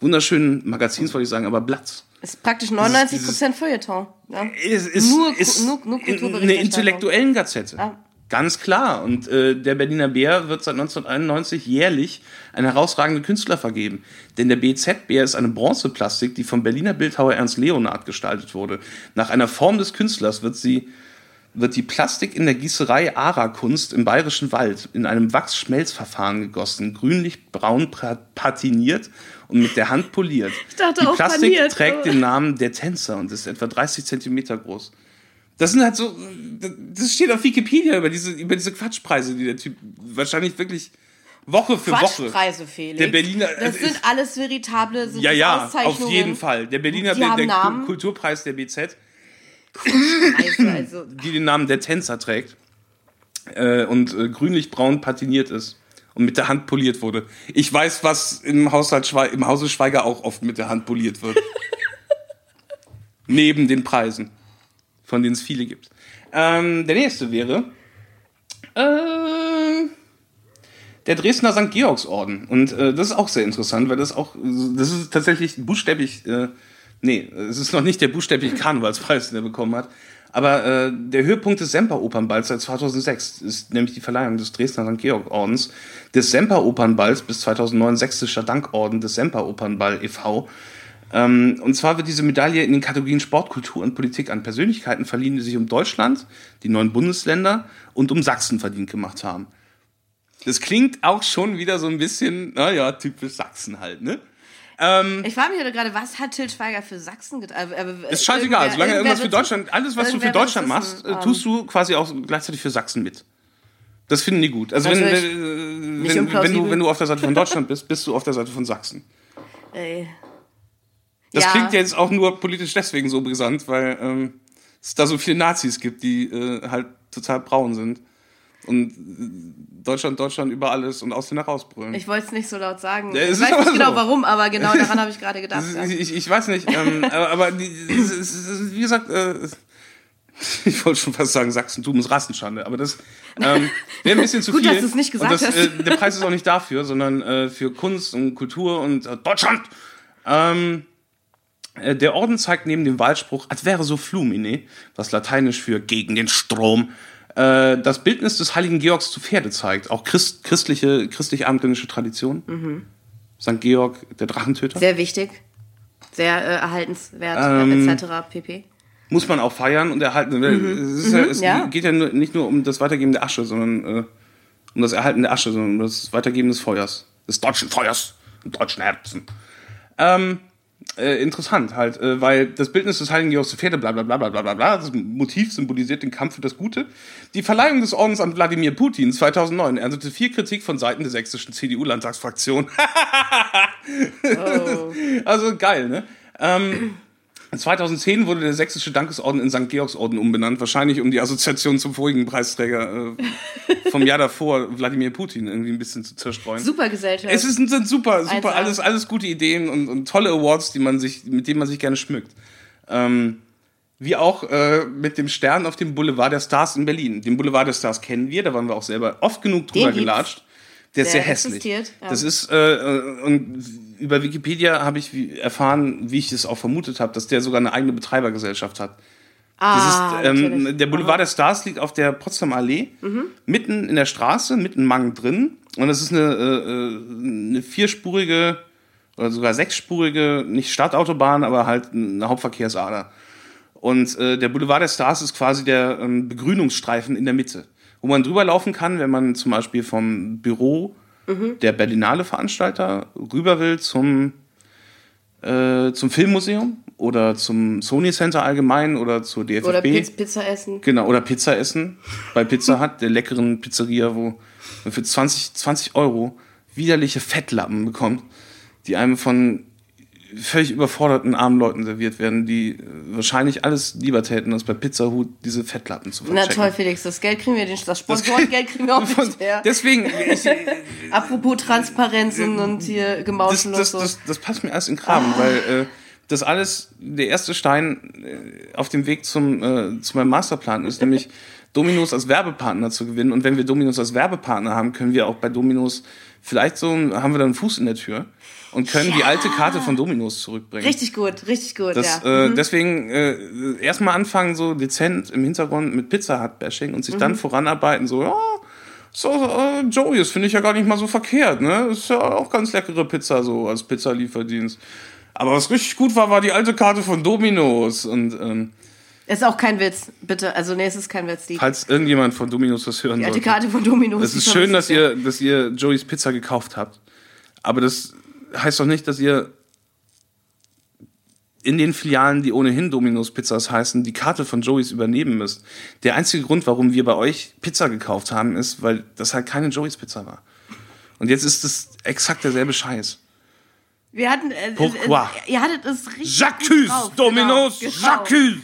wunderschönen Magazins, wollte ich sagen, aber Blatts. Ist praktisch 99 Prozent Feuilleton. Ja. Es ist, Nur- ist nur- nur eine Kulturberichterstattung. intellektuellen Gazette. Ja. Ganz klar. Und äh, der Berliner Bär wird seit 1991 jährlich an herausragende Künstler vergeben. Denn der BZ-Bär ist eine Bronzeplastik, die vom Berliner Bildhauer Ernst Leonhard gestaltet wurde. Nach einer Form des Künstlers wird sie wird die Plastik in der Gießerei Ara-Kunst im Bayerischen Wald in einem Wachsschmelzverfahren gegossen, grünlich-braun patiniert und mit der Hand poliert. dachte die auch Plastik paniert. trägt den Namen der Tänzer und ist etwa 30 Zentimeter groß. Das sind halt so, das steht auf Wikipedia über diese, über diese Quatschpreise, die der Typ wahrscheinlich wirklich Woche für Woche. Quatschpreise, Felix. Der Berliner- Das es sind ist- alles veritable sind Ja, ja, auf jeden Fall. Der Berliner der Namen. Kulturpreis der BZ, Also, die den Namen der Tänzer trägt äh, und äh, grünlich-braun patiniert ist und mit der Hand poliert wurde. Ich weiß, was im, Haushalt im Hause Schweiger auch oft mit der Hand poliert wird. Neben den Preisen, von denen es viele gibt. Ähm, der nächste wäre äh, der Dresdner St. Georgsorden. Und äh, das ist auch sehr interessant, weil das auch, das ist tatsächlich buchstäblich, äh, nee, es ist noch nicht der buchstäbliche Karnevalspreis, den er bekommen hat. Aber äh, der Höhepunkt des Semperopernballs seit 2006 ist nämlich die Verleihung des Dresdner St. Georg-Ordens, des Semperopernballs bis 2009 Sächsischer Dankorden des Semperopernball e.V. Ähm, und zwar wird diese Medaille in den Kategorien Sport, Kultur und Politik an Persönlichkeiten verliehen, die sich um Deutschland, die neuen Bundesländer und um Sachsen verdient gemacht haben. Das klingt auch schon wieder so ein bisschen, naja, typisch Sachsen halt, ne? ich frage mich gerade, was hat Til Schweiger für Sachsen getan? Ist scheißegal, solange er irgendwas für Deutschland, alles, was du für Deutschland machst, äh, tust du quasi auch gleichzeitig für Sachsen mit. Das finden die gut. Also wenn, Natürlich wenn, äh, nicht wenn, wenn, du, wenn du auf der Seite von Deutschland bist, bist du auf der Seite von Sachsen. Ey. Das Ja. klingt jetzt auch nur politisch deswegen so brisant, weil ähm, es da so viele Nazis gibt, die äh, halt total braun sind. Und äh, Deutschland, Deutschland über alles und Ausländer rausbrüllen. Ich wollte es nicht so laut sagen. Ja, es ich weiß nicht genau so. warum, aber genau daran habe ich gerade gedacht. Ist, ja. ich, ich weiß nicht, ähm, aber, aber die, es es wie gesagt, äh, ich wollte schon fast sagen, Sachsentum ist Rassenschande, aber das ähm, wäre ein bisschen zu Gut, viel. dass du's nicht gesagt das, hast. Äh, der Preis ist auch nicht dafür, sondern äh, für Kunst und Kultur und äh, Deutschland. Ähm, äh, der Orden zeigt neben dem Wahlspruch Adverso flumine, was lateinisch für gegen den Strom, äh, das Bildnis des heiligen Georgs zu Pferde zeigt. Auch Christ, christliche, christlich-abendländische Tradition. Mhm. St. Georg, der Drachentöter. Sehr wichtig. Sehr äh, erhaltenswert, Ähm, äh, etc. pp. muss man auch feiern und erhalten. Es, ist ja, es Mhm. ja. geht ja nur, nicht nur um das Weitergeben der Asche, sondern äh, um das Erhalten der Asche, sondern um das Weitergeben des Feuers. Des deutschen Feuers im deutschen Herzen. Ähm, äh, interessant halt, äh, weil das Bildnis des Heiligen Georgs Pferde, bla bla bla bla bla bla bla, das Motiv symbolisiert den Kampf für das Gute. Die Verleihung des Ordens an Wladimir Putin 2009 erntete viel Kritik von Seiten der sächsischen CDU-Landtagsfraktion. Oh. Also geil, ne? Ähm, 2010 wurde der sächsische Dankesorden in St. Georgsorden umbenannt, wahrscheinlich um die Assoziation zum vorigen Preisträger äh, vom Jahr davor, Wladimir Putin, irgendwie ein bisschen zu zerstreuen. Super Gesellschaft. Es ist, sind super, super, 1A. alles, alles gute Ideen und, und tolle Awards, die man sich, mit denen man sich gerne schmückt. Ähm, wie auch äh, mit dem Stern auf dem Boulevard der Stars in Berlin. Den Boulevard der Stars kennen wir, da waren wir auch selber oft genug drüber gelatscht. Der ist sehr hässlich. ja. Das ist, äh, äh, und über Wikipedia habe ich erfahren, wie ich es auch vermutet habe, dass der sogar eine eigene Betreibergesellschaft hat. ah, ist, ähm, der Boulevard der Stars liegt auf der Potsdamer Allee, mitten in der Straße, mitten Mang drin. Und das ist eine, äh, äh, eine vierspurige oder sogar sechsspurige, nicht Stadtautobahn, aber halt eine Hauptverkehrsader. Und äh, der Boulevard der Stars ist quasi der ähm, Begrünungsstreifen in der Mitte, wo man drüber laufen kann, wenn man zum Beispiel vom Büro der Berlinale Veranstalter rüber will zum äh, zum Filmmuseum oder zum Sony Center allgemein oder zur DFFB. Oder Piz Pizza essen. Genau, oder Pizza essen bei Pizza Hut, der leckeren Pizzeria, wo man für 20, 20 Euro widerliche Fettlappen bekommt, die einem von völlig überforderten armen Leuten serviert werden, die äh, wahrscheinlich alles lieber täten, als bei Pizza Hut diese Fettlappen zu Na verchecken. toll, Felix, das Geld kriegen wir, den- das Sponsorengeld kriegen wir auch Von- nicht her. Deswegen, ich, Apropos Transparenz und, hier das, Gemauschel das, und so. das, das passt mir alles in Kram, weil äh, das alles der erste Stein äh, auf dem Weg zum, äh, zu meinem Masterplan ist, nämlich Dominos als Werbepartner zu gewinnen. Und wenn wir Dominos als Werbepartner haben, können wir auch bei Dominos vielleicht so, haben wir dann einen Fuß in der Tür und können die alte Karte von Dominos zurückbringen. Richtig gut, richtig gut, Das, ja. äh, Deswegen äh, erstmal anfangen, so dezent im Hintergrund mit Pizza Hut Bashing und sich dann Mhm. voranarbeiten, so, ja, so, äh, Joey, das finde ich ja gar nicht mal so verkehrt, ne? Ist ja auch ganz leckere Pizza, so als Pizzalieferdienst. Aber was richtig gut war, war die alte Karte von Dominos. Und ähm, Ist auch kein Witz, bitte. Also, nee, es ist kein Witz. Die, falls irgendjemand von Dominos das hören die alte sollte. Karte von Dominos. Es die ist schön, dass ihr, dass ihr Joeys Pizza gekauft habt. Aber das heißt doch nicht, dass ihr in den Filialen, die ohnehin Domino's Pizzas heißen, die Karte von Joeys übernehmen müsst. Der einzige Grund, warum wir bei euch Pizza gekauft haben, ist, weil das halt keine Joeys Pizza war. Und jetzt ist es exakt derselbe Scheiß. Wir hatten. Äh, Pourquoi? äh, ihr hattet es richtig. Jacques, drauf. Domino's, Genau, genau. Jacques.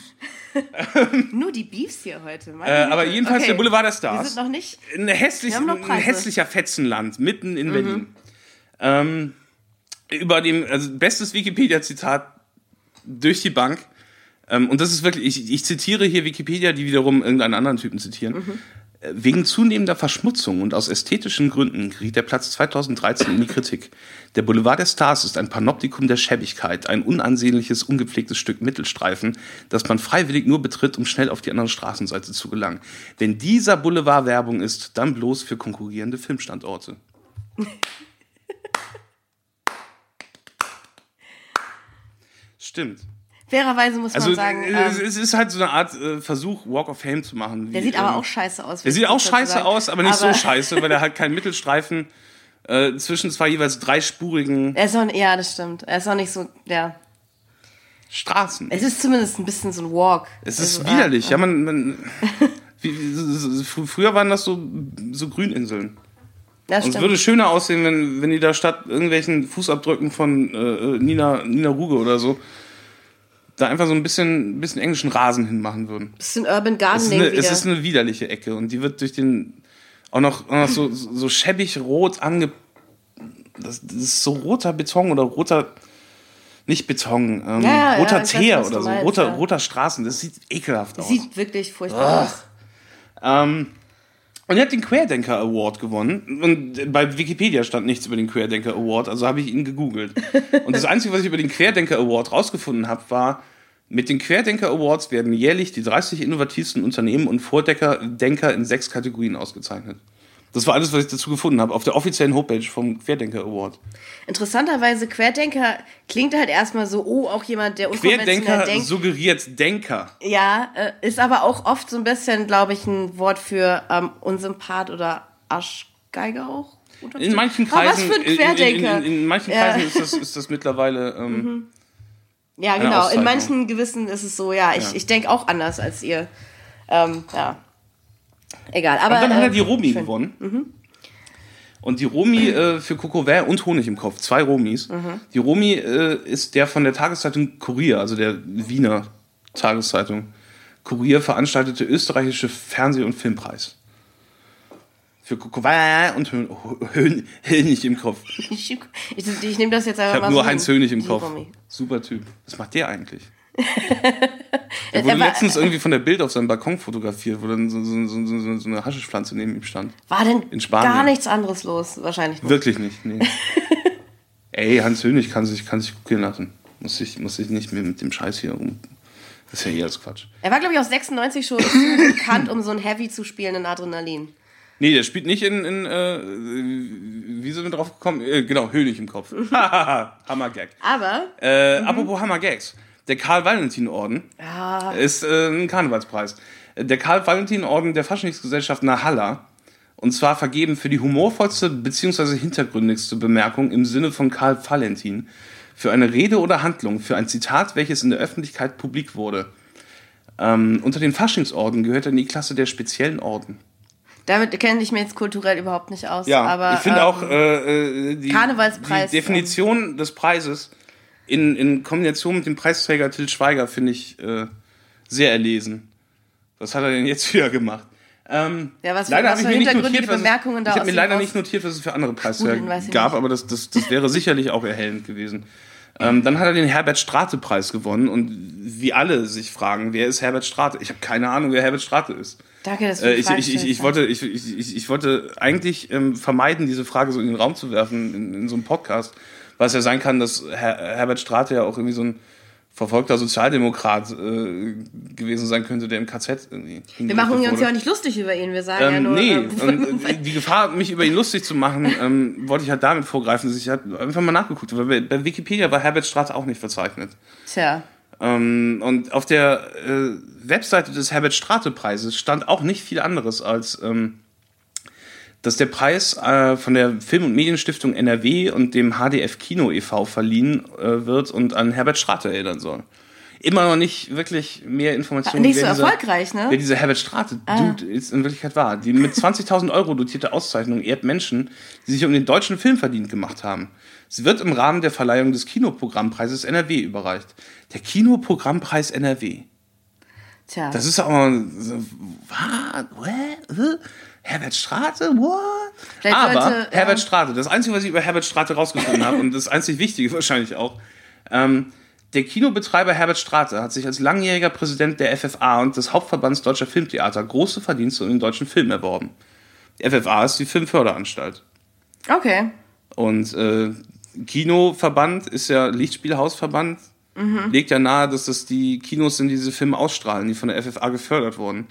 Nur die Beefs hier heute. Äh, aber jedenfalls Okay. der Boulevard der Wir Stars. sind noch nicht. ein, hässlich, Wir haben noch ein. Mhm. hässlicher Fetzenland mitten in Berlin. Ähm, über dem, also bestes Wikipedia-Zitat durch die Bank. Ähm, und das ist wirklich, ich, ich zitiere hier Wikipedia, die wiederum irgendeinen anderen Typen zitieren. Mhm. Äh, Wegen zunehmender Verschmutzung und aus ästhetischen Gründen geriet der Platz 2013 in die Kritik. Der Boulevard der Stars ist ein Panoptikum der Schäbigkeit, ein unansehnliches, ungepflegtes Stück Mittelstreifen, das man freiwillig nur betritt, um schnell auf die andere Straßenseite zu gelangen. Wenn dieser Boulevard Werbung ist, dann bloß für konkurrierende Filmstandorte. Stimmt. Fairerweise muss man Also sagen. äh, Ähm, es ist halt so eine Art äh, Versuch, Walk of Fame zu machen. der wie, sieht aber ähm, auch scheiße aus. Der sieht auch scheiße aus, aber nicht aber so scheiße, weil er halt keinen Mittelstreifen äh, zwischen zwei jeweils dreispurigen Er ist auch, ja, das stimmt. Er ist auch nicht so, ja. Straßen. Es ist zumindest ein bisschen so ein Walk. Es ist Also, widerlich. Ja, man, man wie, so- so- so- fr- früher waren das so, so Grüninseln. Das Und es würde schöner aussehen, wenn, wenn die da statt irgendwelchen Fußabdrücken von äh, Nina, Nina Ruge oder so, da einfach so ein bisschen, bisschen englischen Rasen hinmachen würden. bisschen Urban Es ist, Gardening eine, es ist eine widerliche Ecke und die wird durch den auch noch, auch noch so, so schäbig rot ange. Das, das ist so roter Beton oder roter. Nicht Beton, ähm, Ja, ja, roter weiß, Teer du oder so, meinst, roter, ja. roter Straßen. Das sieht ekelhaft aus. Sieht wirklich furchtbar aus. Ähm, und er hat den Querdenker Award gewonnen. Und bei Wikipedia stand nichts über den Querdenker Award, also habe ich ihn gegoogelt. Und das Einzige, was ich über den Querdenker Award rausgefunden habe, war, mit den Querdenker Awards werden jährlich die 30 innovativsten Unternehmen und Vordenker Denker in sechs Kategorien ausgezeichnet. Das war alles, was ich dazu gefunden habe, auf der offiziellen Homepage vom Querdenker Award. Interessanterweise, Querdenker klingt halt erstmal so, oh, auch jemand, der unkonventionell Querdenker denkt. suggeriert Denker. Ja, äh, ist aber auch oft so ein bisschen, glaube ich, ein Wort für ähm, Unsympath oder Arschgeiger auch. In manchen Aber was Kreisen, für ein in, in, Querdenker. in, in manchen Ja. Kreisen ist, das, ist das mittlerweile ähm, Ja, Eine genau. In manchen Gewissen ist es so, ja, ich, Ja. ich denke auch anders als ihr. Ähm, ja. Egal. Aber, Und dann hat er äh, die Romi schön. gewonnen. Und die Romi äh, für Coco Vert und Honig im Kopf, zwei Romis. Die Romi äh, ist der von der Tageszeitung Kurier, also der Wiener Tageszeitung Kurier veranstaltete österreichische Fernseh- und Filmpreis. Für Coco Vert und Hö Hö Hönig im Kopf. Ich, ich, ich nehme das jetzt einfach Ich mal habe nur so Heinz. Hönig im Kopf. Romy. Super Typ. Was macht der eigentlich? Er wurde war- letztens irgendwie von der Bild auf seinem Balkon fotografiert, wo dann so, so, so, so, eine Haschischpflanze neben ihm stand. War denn In Spanien. gar nichts anderes los? Wahrscheinlich nicht. Wirklich nicht, nee. Ey, Hans Hönig kann sich, kann sich kopieren lassen. Muss ich, muss ich nicht mehr mit dem Scheiß hier rum. Das ist ja eh alles Quatsch. Er war, glaube ich, auch 96 schon bekannt, um so ein Heavy zu spielen in Adrenalin. Nee, der spielt nicht in, in äh, wie sind wir drauf gekommen? Äh, genau, Hönig im Kopf. Hammergag. Aber Äh, Apropos Hammergags. Der Karl-Valentin-Orden ist äh, ein Karnevalspreis. Der Karl-Valentin-Orden der Faschingsgesellschaft Nahalla. Und zwar vergeben für die humorvollste bzw. hintergründigste Bemerkung im Sinne von Karl Valentin für eine Rede oder Handlung, für ein Zitat, welches in der Öffentlichkeit publik wurde. Ähm, unter den Faschingsorden gehört er in die Klasse der speziellen Orden. Damit kenne ich mich jetzt kulturell überhaupt nicht aus. Ja, aber, ich finde ähm, auch äh, äh, die, Karnevalspreis, die Definition des Preises in, in Kombination mit dem Preisträger Till Schweiger finde ich äh, sehr erlesen. Was hat er denn jetzt wieder gemacht? Ähm, Ja, was leider habe ich mir nicht notiert, was Bemerkungen da ich habe mir leider nicht notiert, was es für andere Preisträger gab, aber das, das, das wäre sicherlich auch erhellend gewesen. Ähm, dann hat er den Herbert Strate Preis gewonnen und wie alle sich fragen, wer ist Herbert Strate? Ich habe keine Ahnung, wer Herbert Strate ist. Danke, dass du Äh, ich, ich, ich, ich, wollte, ich, ich, ich, ich wollte eigentlich ähm, vermeiden, diese Frage so in den Raum zu werfen in, in so einem Podcast, weil es ja sein kann, dass Her Herbert Strate ja auch irgendwie so ein verfolgter Sozialdemokrat äh, gewesen sein könnte, der im KZ irgendwie. Wir machen uns ja auch nicht lustig über ihn. Wir sagen ja Ähm, nur. nee, ähm, und äh, die Gefahr, mich über ihn lustig zu machen, ähm, wollte ich halt damit vorgreifen, dass ich halt einfach mal nachgeguckt habe. Bei, bei Wikipedia war Herbert Strate auch nicht verzeichnet. Tja. Ähm, und auf der äh, Webseite des Herbert Strate Preises stand auch nicht viel anderes als, ähm, dass der Preis äh, von der Film- und Medienstiftung NRW und dem HDF Kino e.V. verliehen äh, wird und an Herbert Strate erinnern soll. Immer noch nicht wirklich mehr Informationen. Nicht so dieser- erfolgreich, ne? Wer dieser Herbert Strate Dude ist in Wirklichkeit war. Die mit 20.000 Euro dotierte Auszeichnung ehrt Menschen, die sich um den deutschen Film verdient gemacht haben. Sie wird im Rahmen der Verleihung des Kinoprogrammpreises NRW überreicht. Der Kinoprogrammpreis NRW. Tja. Das ist auch so, was? What? Herbert Strate? What? Vielleicht Aber sollte, äh, Herbert Strate, das Einzige, was ich über Herbert Strate rausgefunden habe und das einzig Wichtige wahrscheinlich auch, ähm, der Kinobetreiber Herbert Strate hat sich als langjähriger Präsident der FFA und des Hauptverbands Deutscher Filmtheater große Verdienste um den deutschen Film erworben. Die FFA ist die Filmförderanstalt. okay. Und äh, Kinoverband ist ja Lichtspielhausverband, legt ja nahe, dass das die Kinos sind, die diese Filme ausstrahlen, die von der FFA gefördert wurden.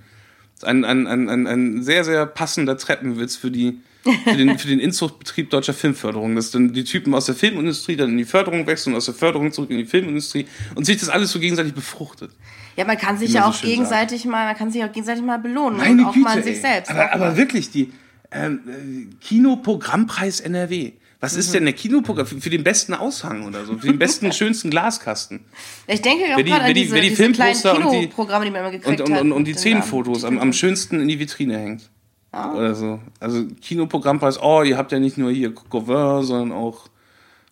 Ein, ein, ein, ein, sehr, sehr passender Treppenwitz für, die, für, den, für den Inzuchtbetrieb deutscher Filmförderung. Dass dann die Typen aus der Filmindustrie dann in die Förderung wechseln, aus der Förderung zurück in die Filmindustrie und sich das alles so gegenseitig befruchtet. Ja, man kann sich ja so auch schön gegenseitig mal, man kann sich auch gegenseitig mal belohnen Meine und auch Güte, mal ey. sich selbst. Aber, aber wirklich, die ähm, äh, Kinoprogrammpreis NRW. Was ist denn der Kinoprogramm für, für den besten Aushang oder so? Für den besten, schönsten Glaskasten? ich denke auch gerade an die- diese, die diese kleinen Filmposter und die- Kinoprogramme, die man immer gekriegt Und, und, hat. und, und die Szenenfotos am, am schönsten in die Vitrine hängt. Ah. Oder so. Also Kinoprogrammpreis, oh, ihr habt ja nicht nur hier Cover, sondern auch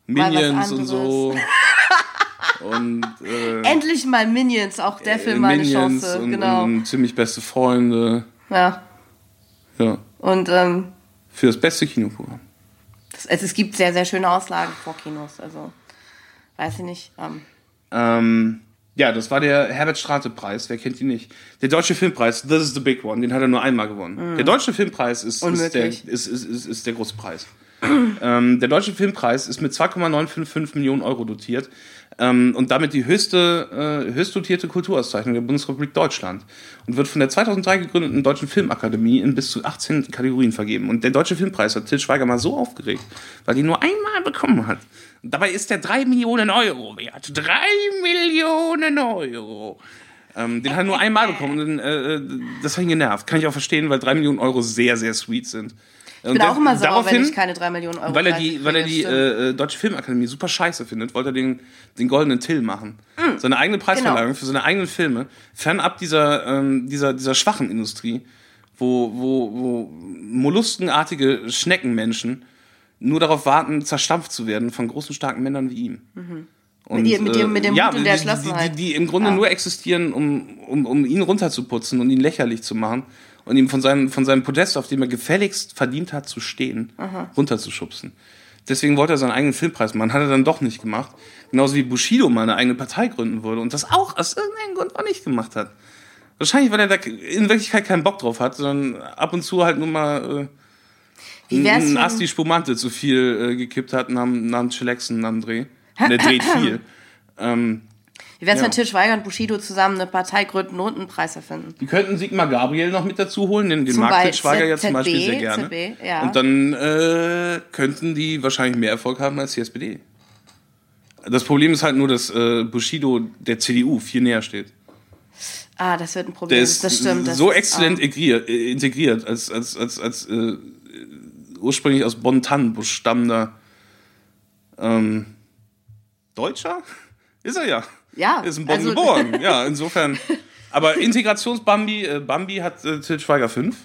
Minions und so. und äh, Endlich mal Minions, auch der Film mal eine Chance. und, genau. und ziemlich beste Freunde. ja. Ja. Und ähm, Für das beste Kinoprogramm. Also es gibt sehr, sehr schöne Auslagen vor Kinos. Also, weiß ich nicht. Ähm, Ähm, ja, das war der Herbert Strate-Preis, wer kennt ihn nicht? Der Deutsche Filmpreis, this is the big one, den hat er nur einmal gewonnen. Der Deutsche Filmpreis ist, ist, der, Mhm. Ist, ist, ist, ist der große Preis. ähm, der Deutsche Filmpreis ist mit 2,955 Millionen Euro dotiert ähm, und damit die höchste, äh, höchst dotierte Kulturauszeichnung der Bundesrepublik Deutschland und wird von der 2003 gegründeten Deutschen Filmakademie in bis zu 18 Kategorien vergeben. Und der Deutsche Filmpreis hat Til Schweiger mal so aufgeregt, weil die nur einmal bekommen hat. Und dabei ist der 3 Millionen Euro wert. 3 Millionen Euro. Ähm, den hat er nur einmal bekommen. Und, äh, das hat ihn genervt. Kann ich auch verstehen, weil 3 Millionen Euro sehr, sehr sweet sind. Ich bin auch immer sauer, wenn ich keine 3 Millionen Euro weil er die, weil er die äh, äh, Deutsche Filmakademie super scheiße findet, wollte er den, den goldenen Till machen. Seine eigene Preisverleihung Genau. für seine eigenen Filme, fernab dieser, ähm, dieser, dieser schwachen Industrie, wo, wo, wo molluskenartige Schneckenmenschen nur darauf warten, zerstampft zu werden von großen, starken Männern wie ihm. Und, Mit ihr- mit dem- mit dem ja, Mut und der die- die, die, Entschlossenheit. die im Grunde nur existieren, um, um, um ihn runterzuputzen und ihn lächerlich zu machen und ihm von seinem, von seinem Podest, auf dem er gefälligst verdient hat zu stehen, runterzuschubsen. Deswegen wollte er seinen eigenen Filmpreis machen. Hat er dann doch nicht gemacht. Genauso wie Bushido mal eine eigene Partei gründen würde und das auch aus irgendeinem Grund auch nicht gemacht hat. Wahrscheinlich, weil er da in Wirklichkeit keinen Bock drauf hat, sondern ab und zu halt nur mal äh, einen Asti Spumante zu viel äh, gekippt hat nach, nach dem Chillaxen, nach dem Dreh. Und der dreht viel. Ähm, Wie wär's, ja. wenn Til Schweiger und Bushido zusammen eine Partei gründen und einen Preis erfinden? Die könnten Sigmar Gabriel noch mit dazu holen, den, den mag Til Schweiger ja zum Beispiel sehr gerne. ZB, ja. Und dann äh, könnten die wahrscheinlich mehr Erfolg haben als die SPD. Das Problem ist halt nur, dass äh, Bushido der CDU viel näher steht. Ah, das wird ein Problem. Der ist das stimmt. Das so ist, exzellent ah. integriert, äh, integriert als, als, als, als äh, ursprünglich aus Bonn-Tannenbusch stammender ähm, Deutscher? Ist er ja. Ja, Ist in Bonn also- geboren. Ja, insofern. Aber Integrationsbambi, äh, Bambi hat äh, Til Schweiger 5.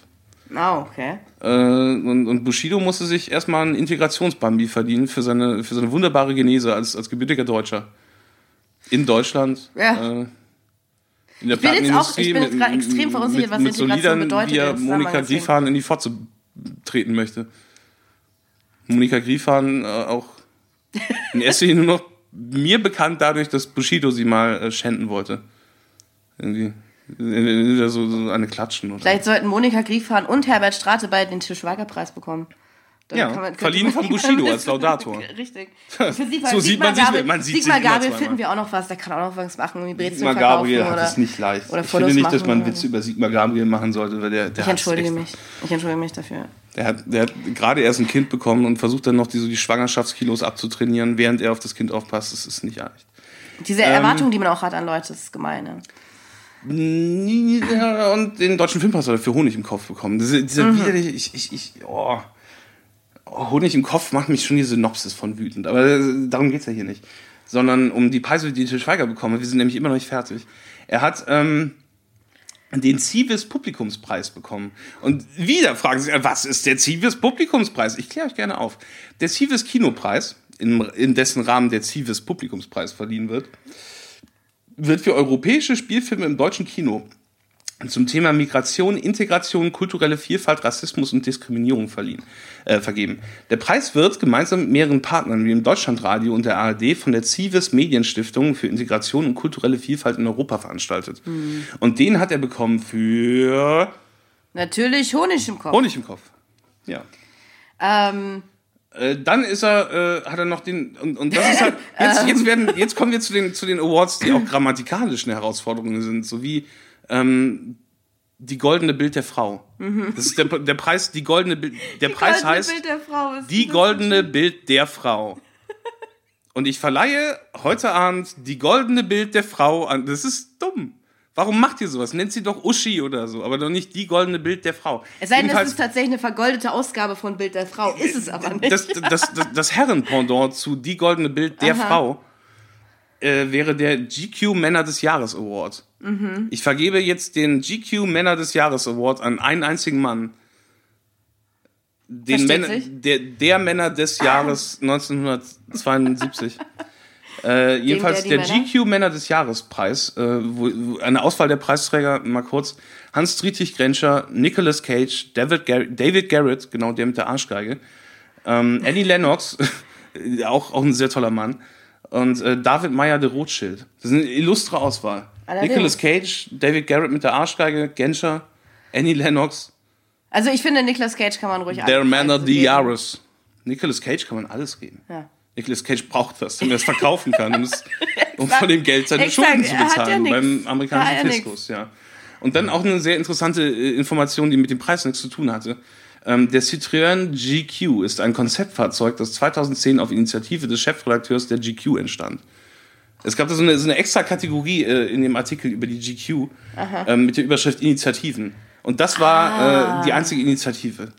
Ah, okay. Äh, und, und Bushido musste sich erstmal einen Integrationsbambi verdienen für seine, für seine wunderbare Genese als, als gebürtiger Deutscher. In Deutschland. Ja. Äh, in der bin jetzt auch- ich bin jetzt gerade extrem verunsichert, was mit so Integration Liedern, bedeutet wie er Monika. Griefahn in die Fotze treten möchte. Monika Griefahn äh, auch in erster Linie nur noch mir bekannt dadurch, dass Bushido sie mal äh, schänden wollte. Irgendwie. Äh, äh, So, so eine Klatschen. Oder? Vielleicht sollten Monika Griefhahn und Herbert Strate beide den Tischwager-Preis bekommen. Dann Ja, man- verliehen von Bushido als Laudator. Richtig. Für Sigmar, So sieht man sich- Gabriel, man sieht Sigmar Gabriel finden wir auch noch was. Der kann auch noch was machen, Sigmar Gabriel hat es nicht leicht. oder ich Fotos finde nicht, dass man Witze über Sigmar Gabriel machen sollte, weil der, der Ich entschuldige mich. Ich entschuldige mich dafür. Der hat, der hat gerade erst ein Kind bekommen und versucht dann noch die, so die Schwangerschaftskilos abzutrainieren, während er auf das Kind aufpasst. Das ist nicht leicht. Diese Ähm, Erwartung, die man auch hat an Leute, ist gemein. Ne? Ja, Und den deutschen Filmpreis hat er für Honig im Kopf bekommen. Diese, dieser Mhm. widerliche, ich, ich, ich, oh. Oh, Honig im Kopf macht mich schon die Synopsis von wütend. Aber äh, darum geht's ja hier nicht. Sondern um die Preise, die Til Schweiger bekommen. Wir sind nämlich immer noch nicht fertig. Er hat ähm, den Civis Publikumspreis bekommen. Und wieder fragen Sie, was ist der Civis Publikumspreis? Ich kläre euch gerne auf. Der Civis Kinopreis, in, in dessen Rahmen der Civis Publikumspreis verliehen wird, wird für europäische Spielfilme im deutschen Kino zum Thema Migration, Integration, kulturelle Vielfalt, Rassismus und Diskriminierung verliehen, äh, vergeben. Der Preis wird gemeinsam mit mehreren Partnern wie dem Deutschlandradio und der ARD von der Civis Medienstiftung für Integration und kulturelle Vielfalt in Europa veranstaltet. Und den hat er bekommen für Natürlich Honig im Kopf. Honig im Kopf. Ja. Ähm, Äh, dann ist er, äh, hat er noch den, und, und das ist halt, jetzt, jetzt werden, jetzt kommen wir zu den, zu den Awards, die auch grammatikalisch eine Herausforderung sind, so wie ähm, die goldene Bild der Frau. Das ist der, der Preis, die goldene Bild, der Preis goldene heißt die goldene Bild der Frau. Und ich verleihe heute Abend die goldene Bild der Frau an. Das ist dumm. Warum macht ihr sowas? Nennt sie doch Uschi oder so, aber doch nicht die goldene Bild der Frau. Es sei denn, es ist tatsächlich eine vergoldete Ausgabe von Bild der Frau. Ist es aber nicht. das, das, das, das Herrenpendant zu Die goldene Bild der Aha. Frau äh, wäre der GQ Männer des Jahres Award. Mhm. Ich vergebe jetzt den GQ Männer des Jahres Award an einen einzigen Mann. Den Männer, der, der Männer des Jahres 1972. Äh, jedenfalls der Männer? GQ Männer des Jahres Preis, äh, wo, wo eine Auswahl der Preisträger, mal kurz, Hans-Dietrich Grenscher, Nicolas Cage, David, Gar David Garrett, genau der mit der Arschgeige, ähm, Annie Lennox, auch, auch ein sehr toller Mann, und äh, David Meyer de Rothschild. Das ist eine illustre Auswahl. Allerdings. Nicolas Cage, David Garrett mit der Arschgeige, Genscher, Annie Lennox, Also ich finde, Nicolas Cage kann man ruhig der Preise des geben. Jahres. Nicolas Cage kann man alles geben. Ja. Nicolas Cage braucht was, damit er es verkaufen kann, um, es, um von dem Geld seine Exakt, Schulden zu ja bezahlen nix. beim Er amerikanischen ja. Fiskus. Ja. Und dann auch eine sehr interessante äh, Information, die mit dem Preis nichts zu tun hatte. Ähm, der Citroën GQ ist ein Konzeptfahrzeug, das 2010 auf Initiative des Chefredakteurs der GQ entstand. Es gab da so eine, so eine extra Kategorie äh, in dem Artikel über die GQ ähm, mit der Überschrift Initiativen. Und das war Ah. äh, die einzige Initiative,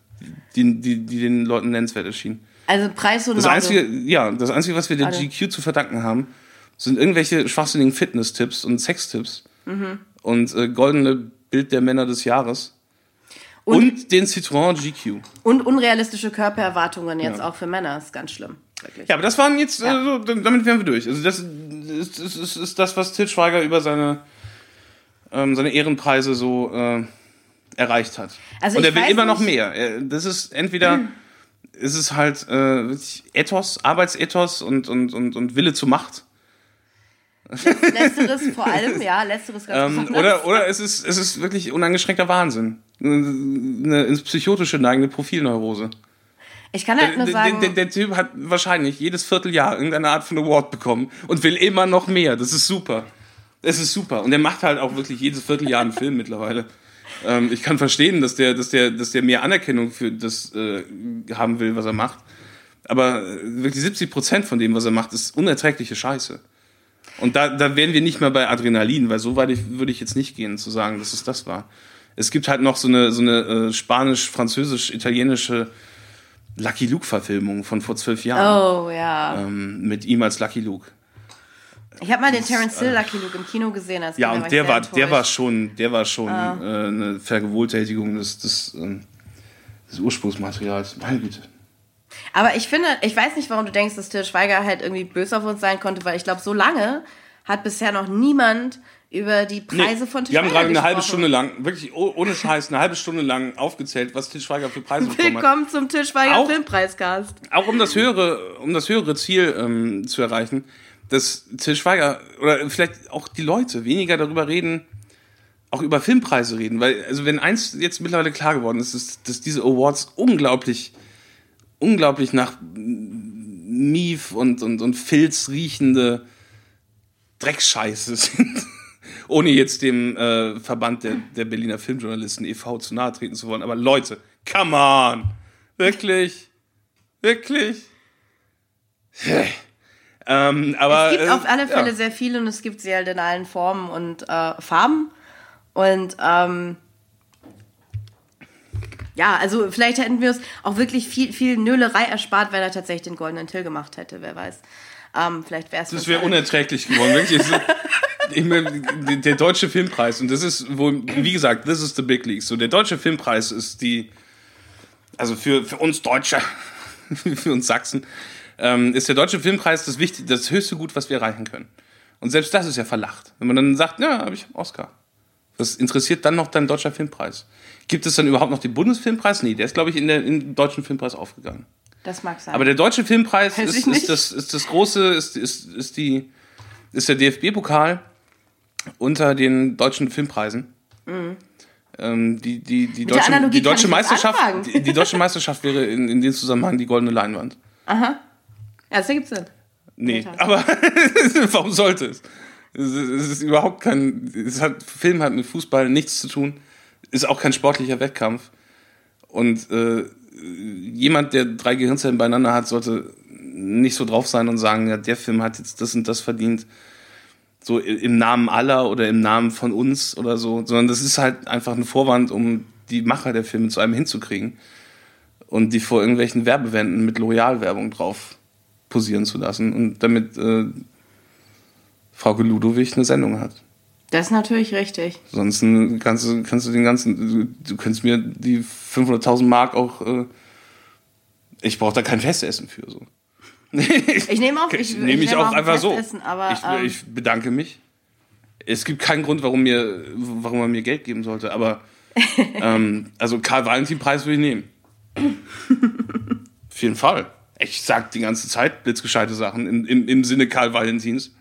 die, die, die den Leuten nennenswert erschien. Also Preis und Das Auto. einzige, ja, das einzige, was wir der Alle. GQ zu verdanken haben, sind irgendwelche schwachsinnigen Fitness-Tipps und Sextipps Mhm. und äh, goldene Bild der Männer des Jahres und, Und- den Citroën GQ. Und unrealistische Körpererwartungen jetzt Ja. auch für Männer ist ganz schlimm. Wirklich. Ja, aber das waren jetzt, Ja. äh, so, damit wären wir durch. Also das ist, ist, ist, ist das, was Til Schweiger über seine, ähm, seine Ehrenpreise so äh, erreicht hat. Also Und er will immer noch mehr. Das ist entweder ist es halt äh, Ethos, Arbeitsethos und, und, und, und Wille zur Macht. Letzteres vor allem, ja, letzteres ganz Ähm, oder oder es, ist, es ist wirklich uneingeschränkter Wahnsinn. Eine ins Psychotische neigende Profilneurose. Ich kann halt nur Der, sagen, der, der Typ hat wahrscheinlich jedes Vierteljahr irgendeine Art von Award bekommen und will immer noch mehr. Das ist super. Das ist super. Und er macht halt auch wirklich jedes Vierteljahr einen Film mittlerweile. Ähm, ich kann verstehen, dass der, dass der, dass der mehr Anerkennung für das äh, haben will, was er macht. Aber äh, wirklich 70 Prozent von dem, was er macht, ist unerträgliche Scheiße. Und da, da wären wir nicht mehr bei Adrenalin, weil so weit ich, würde ich jetzt nicht gehen, zu sagen, dass es das war. Es gibt halt noch so eine, so eine äh, spanisch-französisch-italienische Lucky Luke-Verfilmung von vor zwölf Jahren oh ja. ähm, mit ihm als Lucky Luke. Ich habe mal den Terence Hill Lucky Luke im Kino gesehen. Als Ja, Kind, da und der war, der enttäuscht. war schon, der war schon Ah. äh, eine Vergewohltätigung des, des, ähm, des Ursprungsmaterials. Meine Güte. Aber ich finde, ich weiß nicht, warum du denkst, dass Til Schweiger halt irgendwie böse auf uns sein konnte, weil ich glaube, so lange hat bisher noch niemand über die Preise von Til Wir haben gerade eine halbe. Stunde lang, wirklich oh- ohne Scheiß, eine halbe Stunde lang aufgezählt, was Til Schweiger für Preise bekommen hat. Willkommen zum Til Schweiger Auch- Filmpreiscast. Auch um das höhere, um das höhere Ziel ähm, zu erreichen, dass Til Schweiger oder vielleicht auch die Leute weniger darüber reden, auch über Filmpreise reden, weil also wenn eins jetzt mittlerweile klar geworden ist, ist, dass diese Awards unglaublich, unglaublich nach Mief und und und Filz riechende Dreckscheiße sind. Ohne jetzt dem äh, Verband der, der Berliner Filmjournalisten e.V. zu nahe treten zu wollen. Aber Leute, come on! Wirklich? Wirklich? ähm, aber, Es gibt äh, auf alle Fälle ja. sehr viele und es gibt sie halt in allen Formen und äh, Farben. Und ähm, ja, also vielleicht hätten wir uns auch wirklich viel, viel Nölerei erspart, wenn er tatsächlich den goldenen Till gemacht hätte, wer weiß. Ähm, vielleicht wäre es. Das wäre unerträglich geworden. Wirklich. Ich meine, der deutsche Filmpreis, und das ist wohl, wie gesagt, this is the big league. So, der deutsche Filmpreis ist die, also für, für uns Deutsche, für uns Sachsen, ähm, ist der deutsche Filmpreis das wichtig, das höchste Gut, was wir erreichen können. Und selbst das ist ja verlacht. Wenn man dann sagt, ja, aber ich habe Oscar. Was interessiert dann noch dein deutscher Filmpreis? Gibt es dann überhaupt noch den Bundesfilmpreis? Nee, der ist, glaube ich, in, der, den deutschen Filmpreis aufgegangen. Das mag sein. Aber der deutsche Filmpreis ist, nicht. ist, das, ist das große, ist, ist, ist, die, ist der DFB-Pokal unter den deutschen Filmpreisen. Ähm, die, die, die, der deutsche, die, deutsche Meisterschaft, die, die deutsche Meisterschaft wäre in, in dem Zusammenhang die goldene Leinwand. ja, das ergibt Sinn. Nee, aber warum sollte es? Es ist, überhaupt kein. Es hat, Film hat mit Fußball nichts zu tun. Ist auch kein sportlicher Wettkampf. Und äh, jemand, der drei Gehirnzellen beieinander hat, sollte nicht so drauf sein und sagen, ja, der Film hat jetzt das und das verdient. So im Namen aller oder im Namen von uns oder so. Sondern das ist halt einfach ein Vorwand, um die Macher der Filme zu einem hinzukriegen. Und die vor irgendwelchen Werbewänden mit Loyalwerbung drauf posieren zu lassen und damit äh, Frauke Ludowig eine Sendung hat. Das ist natürlich richtig. Sonst kannst du, kannst du den ganzen, du, du könntest mir die 500.000 Mark auch, äh, ich brauche da kein Festessen für so. Ich nehme auch, ich, nehme ich nehme auch ein einfach so. Aber ich, ähm, ich bedanke mich. Es gibt keinen Grund, warum mir, warum man mir Geld geben sollte, aber ähm, also Karl Valentin Preis würde ich nehmen. Auf jeden Fall. Ich sag die ganze Zeit blitzgescheite Sachen im, im, im Sinne Karl Valentins.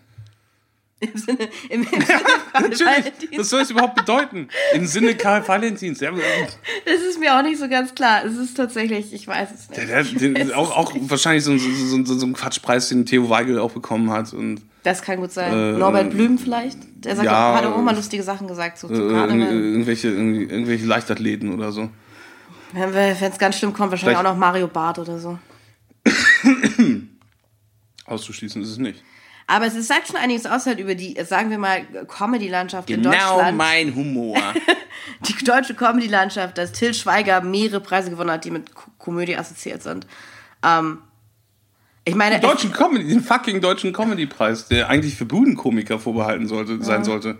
Im Sinne, im, im Sinne Natürlich. Was soll es überhaupt bedeuten? Im Sinne Karl Valentins. Ja, Das ist mir auch nicht so ganz klar. Es ist tatsächlich, ich weiß es nicht. der, der, der, auch, auch wahrscheinlich so, ein- so, so, so ein Quatschpreis, den Theo Weigel auch bekommen hat. Und Das kann gut sein. Äh, Norbert Blüm vielleicht? Der sagt ja, hat auch immer lustige Sachen gesagt, so äh, Karneval. irgendwelche, irgendwelche Leichtathleten oder so. Wenn es ganz schlimm kommt, wahrscheinlich Vielleicht- auch noch Mario Barth oder so. Auszuschließen ist es nicht. Aber es sagt schon einiges aus halt über die, sagen wir mal, Comedy-Landschaft in Genau Deutschland. mein Humor. die deutsche Comedy-Landschaft, dass Till Schweiger mehrere Preise gewonnen hat, die mit Ko- Komödie assoziiert sind. Ähm, ich meine, Den deutschen Comedy, den fucking deutschen Comedy-Preis, der eigentlich für Budenkomiker vorbehalten sollte, sein sollte.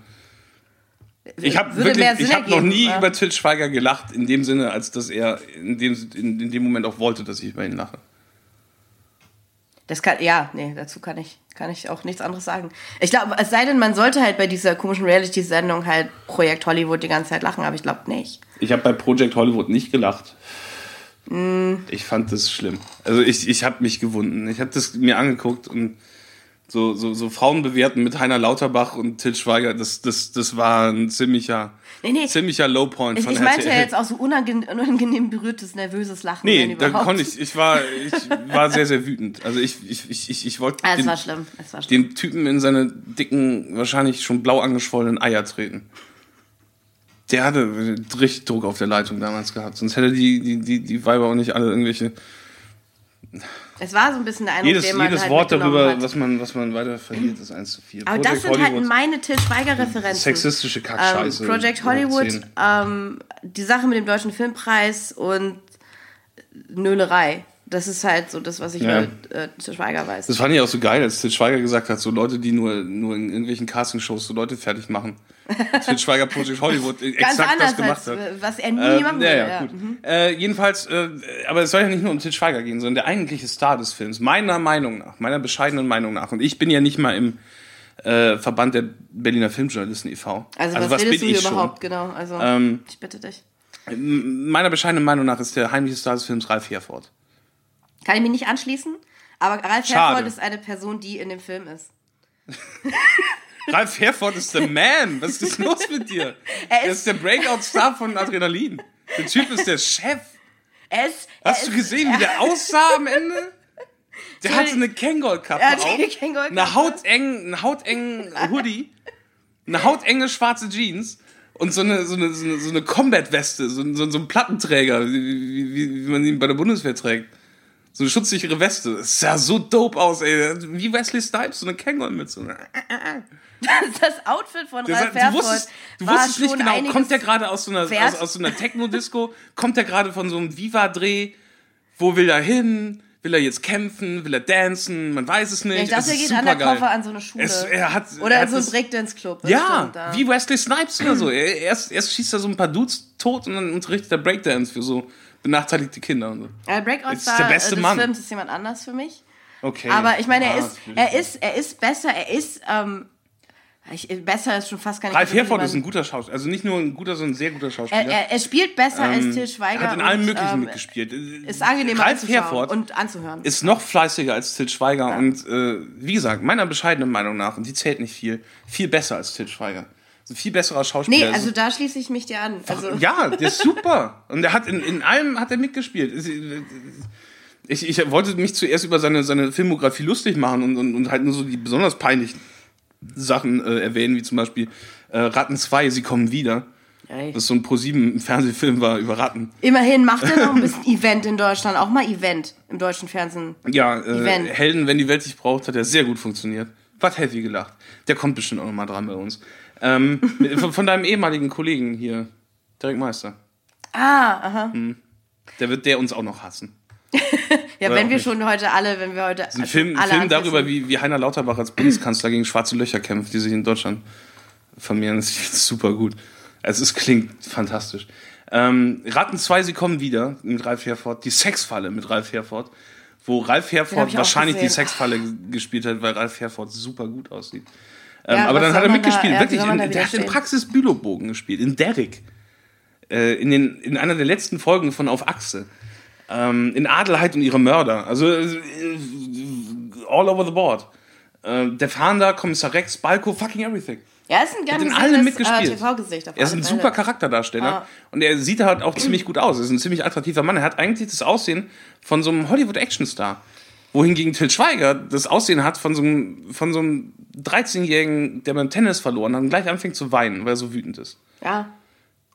Ich habe wirklich, Sinn ich habe noch nie ja. über Til Schweiger gelacht, in dem Sinne, als dass er in dem, in, in dem Moment auch wollte, dass ich über ihn lache. Das kann, ja, nee, dazu kann ich, kann ich auch nichts anderes sagen. Ich glaube, es sei denn, man sollte halt bei dieser komischen Reality-Sendung halt Projekt Hollywood die ganze Zeit lachen, aber ich glaube nicht. Ich habe bei Project Hollywood nicht gelacht. Mm. Ich fand das schlimm. Also ich, ich habe mich gewunden. Ich habe das mir angeguckt und so, so, so Frauen bewerten mit Heiner Lauterbach und Til Schweiger, das, das, das war ein ziemlicher, Nee, nee. ziemlicher Lowpoint Ich, von ich meinte ja jetzt auch so unangenehm, berührtes, nervöses Lachen. Nee, da konnte ich, ich war, ich war sehr, sehr wütend. Also ich, ich, ich, ich, ich wollte Ah, es den, war schlimm. Es war schlimm. den Typen in seine dicken, wahrscheinlich schon blau angeschwollenen Eier treten. Der hatte richtig Druck auf der Leitung damals gehabt. Sonst hätte die, die, die, die Weiber auch nicht alle irgendwelche. Es war so ein bisschen der Eindruck, Jedes, den man jedes halt Wort darüber, hat. was man, was man weiter verliert, ist eins zu viel. Aber das sind halt meine Till Schweiger-Referenzen. sexistische Kackscheiße. Ähm, Project Hollywood, ähm, die Sache mit dem Deutschen Filmpreis und Nölerei. Das ist halt so das, was ich Ja. über äh, Til Schweiger weiß. Das fand ich auch so geil, als Til Schweiger gesagt hat, so Leute, die nur, nur in irgendwelchen Castingshows so Leute fertig machen. Til Schweiger Project Hollywood Ganz exakt das anders, gemacht hat. äh, was er nie Ähm, machen ja, würde. ja, gut. Mhm. Äh, jedenfalls, äh, aber es soll ja nicht nur um Til Schweiger gehen, sondern der eigentliche Star des Films, meiner Meinung nach, meiner bescheidenen Meinung nach, und ich bin ja nicht mal im äh, Verband der Berliner Filmjournalisten e.V. Also, was, redest du hier überhaupt, genau? Also, Ähm, ich bitte dich. Meiner bescheidenen Meinung nach ist der heimliche Star des Films Ralf Herford. Kann ich mich nicht anschließen, aber Ralf Schade. Herford ist eine Person, die in dem Film ist. Ralf Herford ist der Man. Was ist los mit dir? Er Er ist- ist der Breakout-Star von Adrenalin. Der Typ ist der Chef. Er ist, Hast er du ist, gesehen, wie der aussah am Ende? Der hatte eine Kangol-Kappe auf, eine Kangol-Kappe. eine hautengen, einen hautengen Hoodie, eine hautenge schwarze Jeans und so eine, so eine, so eine, Combat-Weste, so, ein- so, so ein Plattenträger, wie, wie, wie man ihn bei der Bundeswehr trägt. So eine schutzsichere Weste. Es sah so dope aus, ey. Wie Wesley Snipes, so eine Kangol-Mütze. das Outfit von Der Ralf sagt, du wusstest, du wusstest nicht genau, kommt der gerade aus so einer, aus, aus so einer Techno-Disco, kommt der gerade von so einem Viva-Dreh, wo will er hin? Will er jetzt kämpfen? Will er dancen? Man weiß es nicht. Ja, ich dachte, er geht supergeil. undercover an so eine Schule. Es, er hat, Oder er in hat so einen das- Breakdance-Club. das Ja, stimmt, wie Wesley Snipes oder so. Er- Erst, erst schießt er so ein paar Dudes tot und dann unterrichtet er Breakdance für so benachteiligte Kinder und so. Äh, Breakout Ist der beste äh, des Mann. Films ist jemand anders für mich. Okay. Aber ich meine, er Ah, ist, er ist, er ist besser, er ist, ähm, ich, besser ist schon fast gar nicht. Ralf Herford ist ein guter Schauspieler. Also nicht nur ein guter, sondern ein sehr guter Schauspieler. er, er, er spielt besser als Til Schweiger. hat in allem Möglichen ähm, mitgespielt. Ist angenehmer Ralf Herford und anzuhören. ist noch fleißiger als Til Schweiger und äh, wie gesagt, meiner bescheidenen Meinung nach, und die zählt nicht viel, viel besser als Til Schweiger. Ein viel besserer Schauspieler. nee, Ist- also da schließe ich mich dir an. Also, ja, der ist super. Und er hat in, in allem hat er mitgespielt. Ich, ich wollte mich zuerst über seine, seine Filmografie lustig machen und, und, und halt nur so die besonders peinlichen Sachen äh, erwähnen, wie zum Beispiel äh, Ratten 2, sie kommen wieder. Ey. Das so ein Pro7 Fernsehfilm war über Ratten. Immerhin macht er noch ein bisschen Event in Deutschland, auch mal Event im deutschen Fernsehen. Ja, äh, Event. Helden, wenn die Welt sich braucht, hat er sehr gut funktioniert. War heavy gelacht. Der kommt bestimmt auch noch mal dran bei uns. Ähm, von, von deinem ehemaligen Kollegen hier, Derek Meister. Ah, aha. Der wird der uns auch noch hassen. Ja, Oder wenn wir nicht. schon heute alle, wenn wir heute Ein Film, alle Film darüber, wie, wie Heiner Lauterbach als Bundeskanzler gegen schwarze Löcher kämpft, die sich in Deutschland vermehren. Ist super gut. Also es klingt fantastisch. Ähm, Ratten 2, sie kommen wieder mit Ralf Herford. Die Sexfalle mit Ralf Herford. Wo Ralf Herford wahrscheinlich die. Sexfalle gespielt hat, weil Ralf Herford super gut aussieht. Ähm, Ja, aber dann hat er da- mitgespielt. ja, wie Wirklich, man in, da der hat in? Praxis Bülowbogen gespielt, in Derrick. Äh, in, den, in einer der letzten Folgen von Auf Achse. Ähm, in Adelheid und ihre Mörder. Also äh, all over the board. Äh, der Fahnder, Kommissar Rex, Balko, fucking everything. Ja, ist ein ganz in allem mitgespielt. Äh, TV-Gesicht auf Er ist ein Fälle. super Charakterdarsteller Ja. und er sieht halt auch ziemlich gut aus. Er ist ein ziemlich attraktiver Mann. Er hat eigentlich das Aussehen von so einem Hollywood-Actionstar. Wohingegen Til Schweiger das Aussehen hat von so einem, von so einem 13-Jährigen, der beim Tennis verloren hat und gleich anfängt zu weinen, weil er so wütend ist. Ja.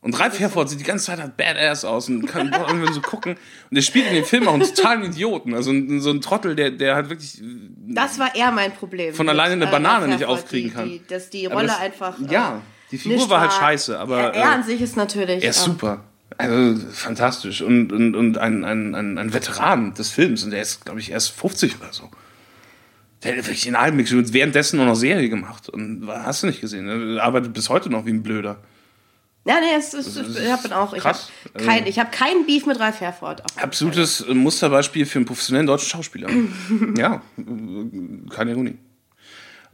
Und Ralf Herford sieht die ganze Zeit halt badass aus und kann so gucken. Und er spielt in dem Film auch einen totalen Idioten. Also so ein Trottel, der, der halt wirklich. Das war eher mein Problem. Von alleine eine äh, Banane nicht aufkriegen die, kann. Die, dass die Rolle das- einfach. Ja, äh, die Figur war halt scheiße, aber. Er, er äh, an sich ist natürlich. Er ist ähm, super. Also fantastisch. Und, und, und ein, ein, ein, ein Veteran des Films. Und der ist, glaube ich, erst 50 oder so. Der hat wirklich in allem mitgespielt und währenddessen noch eine Serie gemacht. Und hast du nicht gesehen. Er arbeitet bis heute noch wie ein Blöder. Ja, nee, es ist, ich habe auch. Ich habe kein, ich hab keinen Beef mit Ralf Herford. Absolutes Musterbeispiel für einen professionellen deutschen Schauspieler. ja, keine Ironie.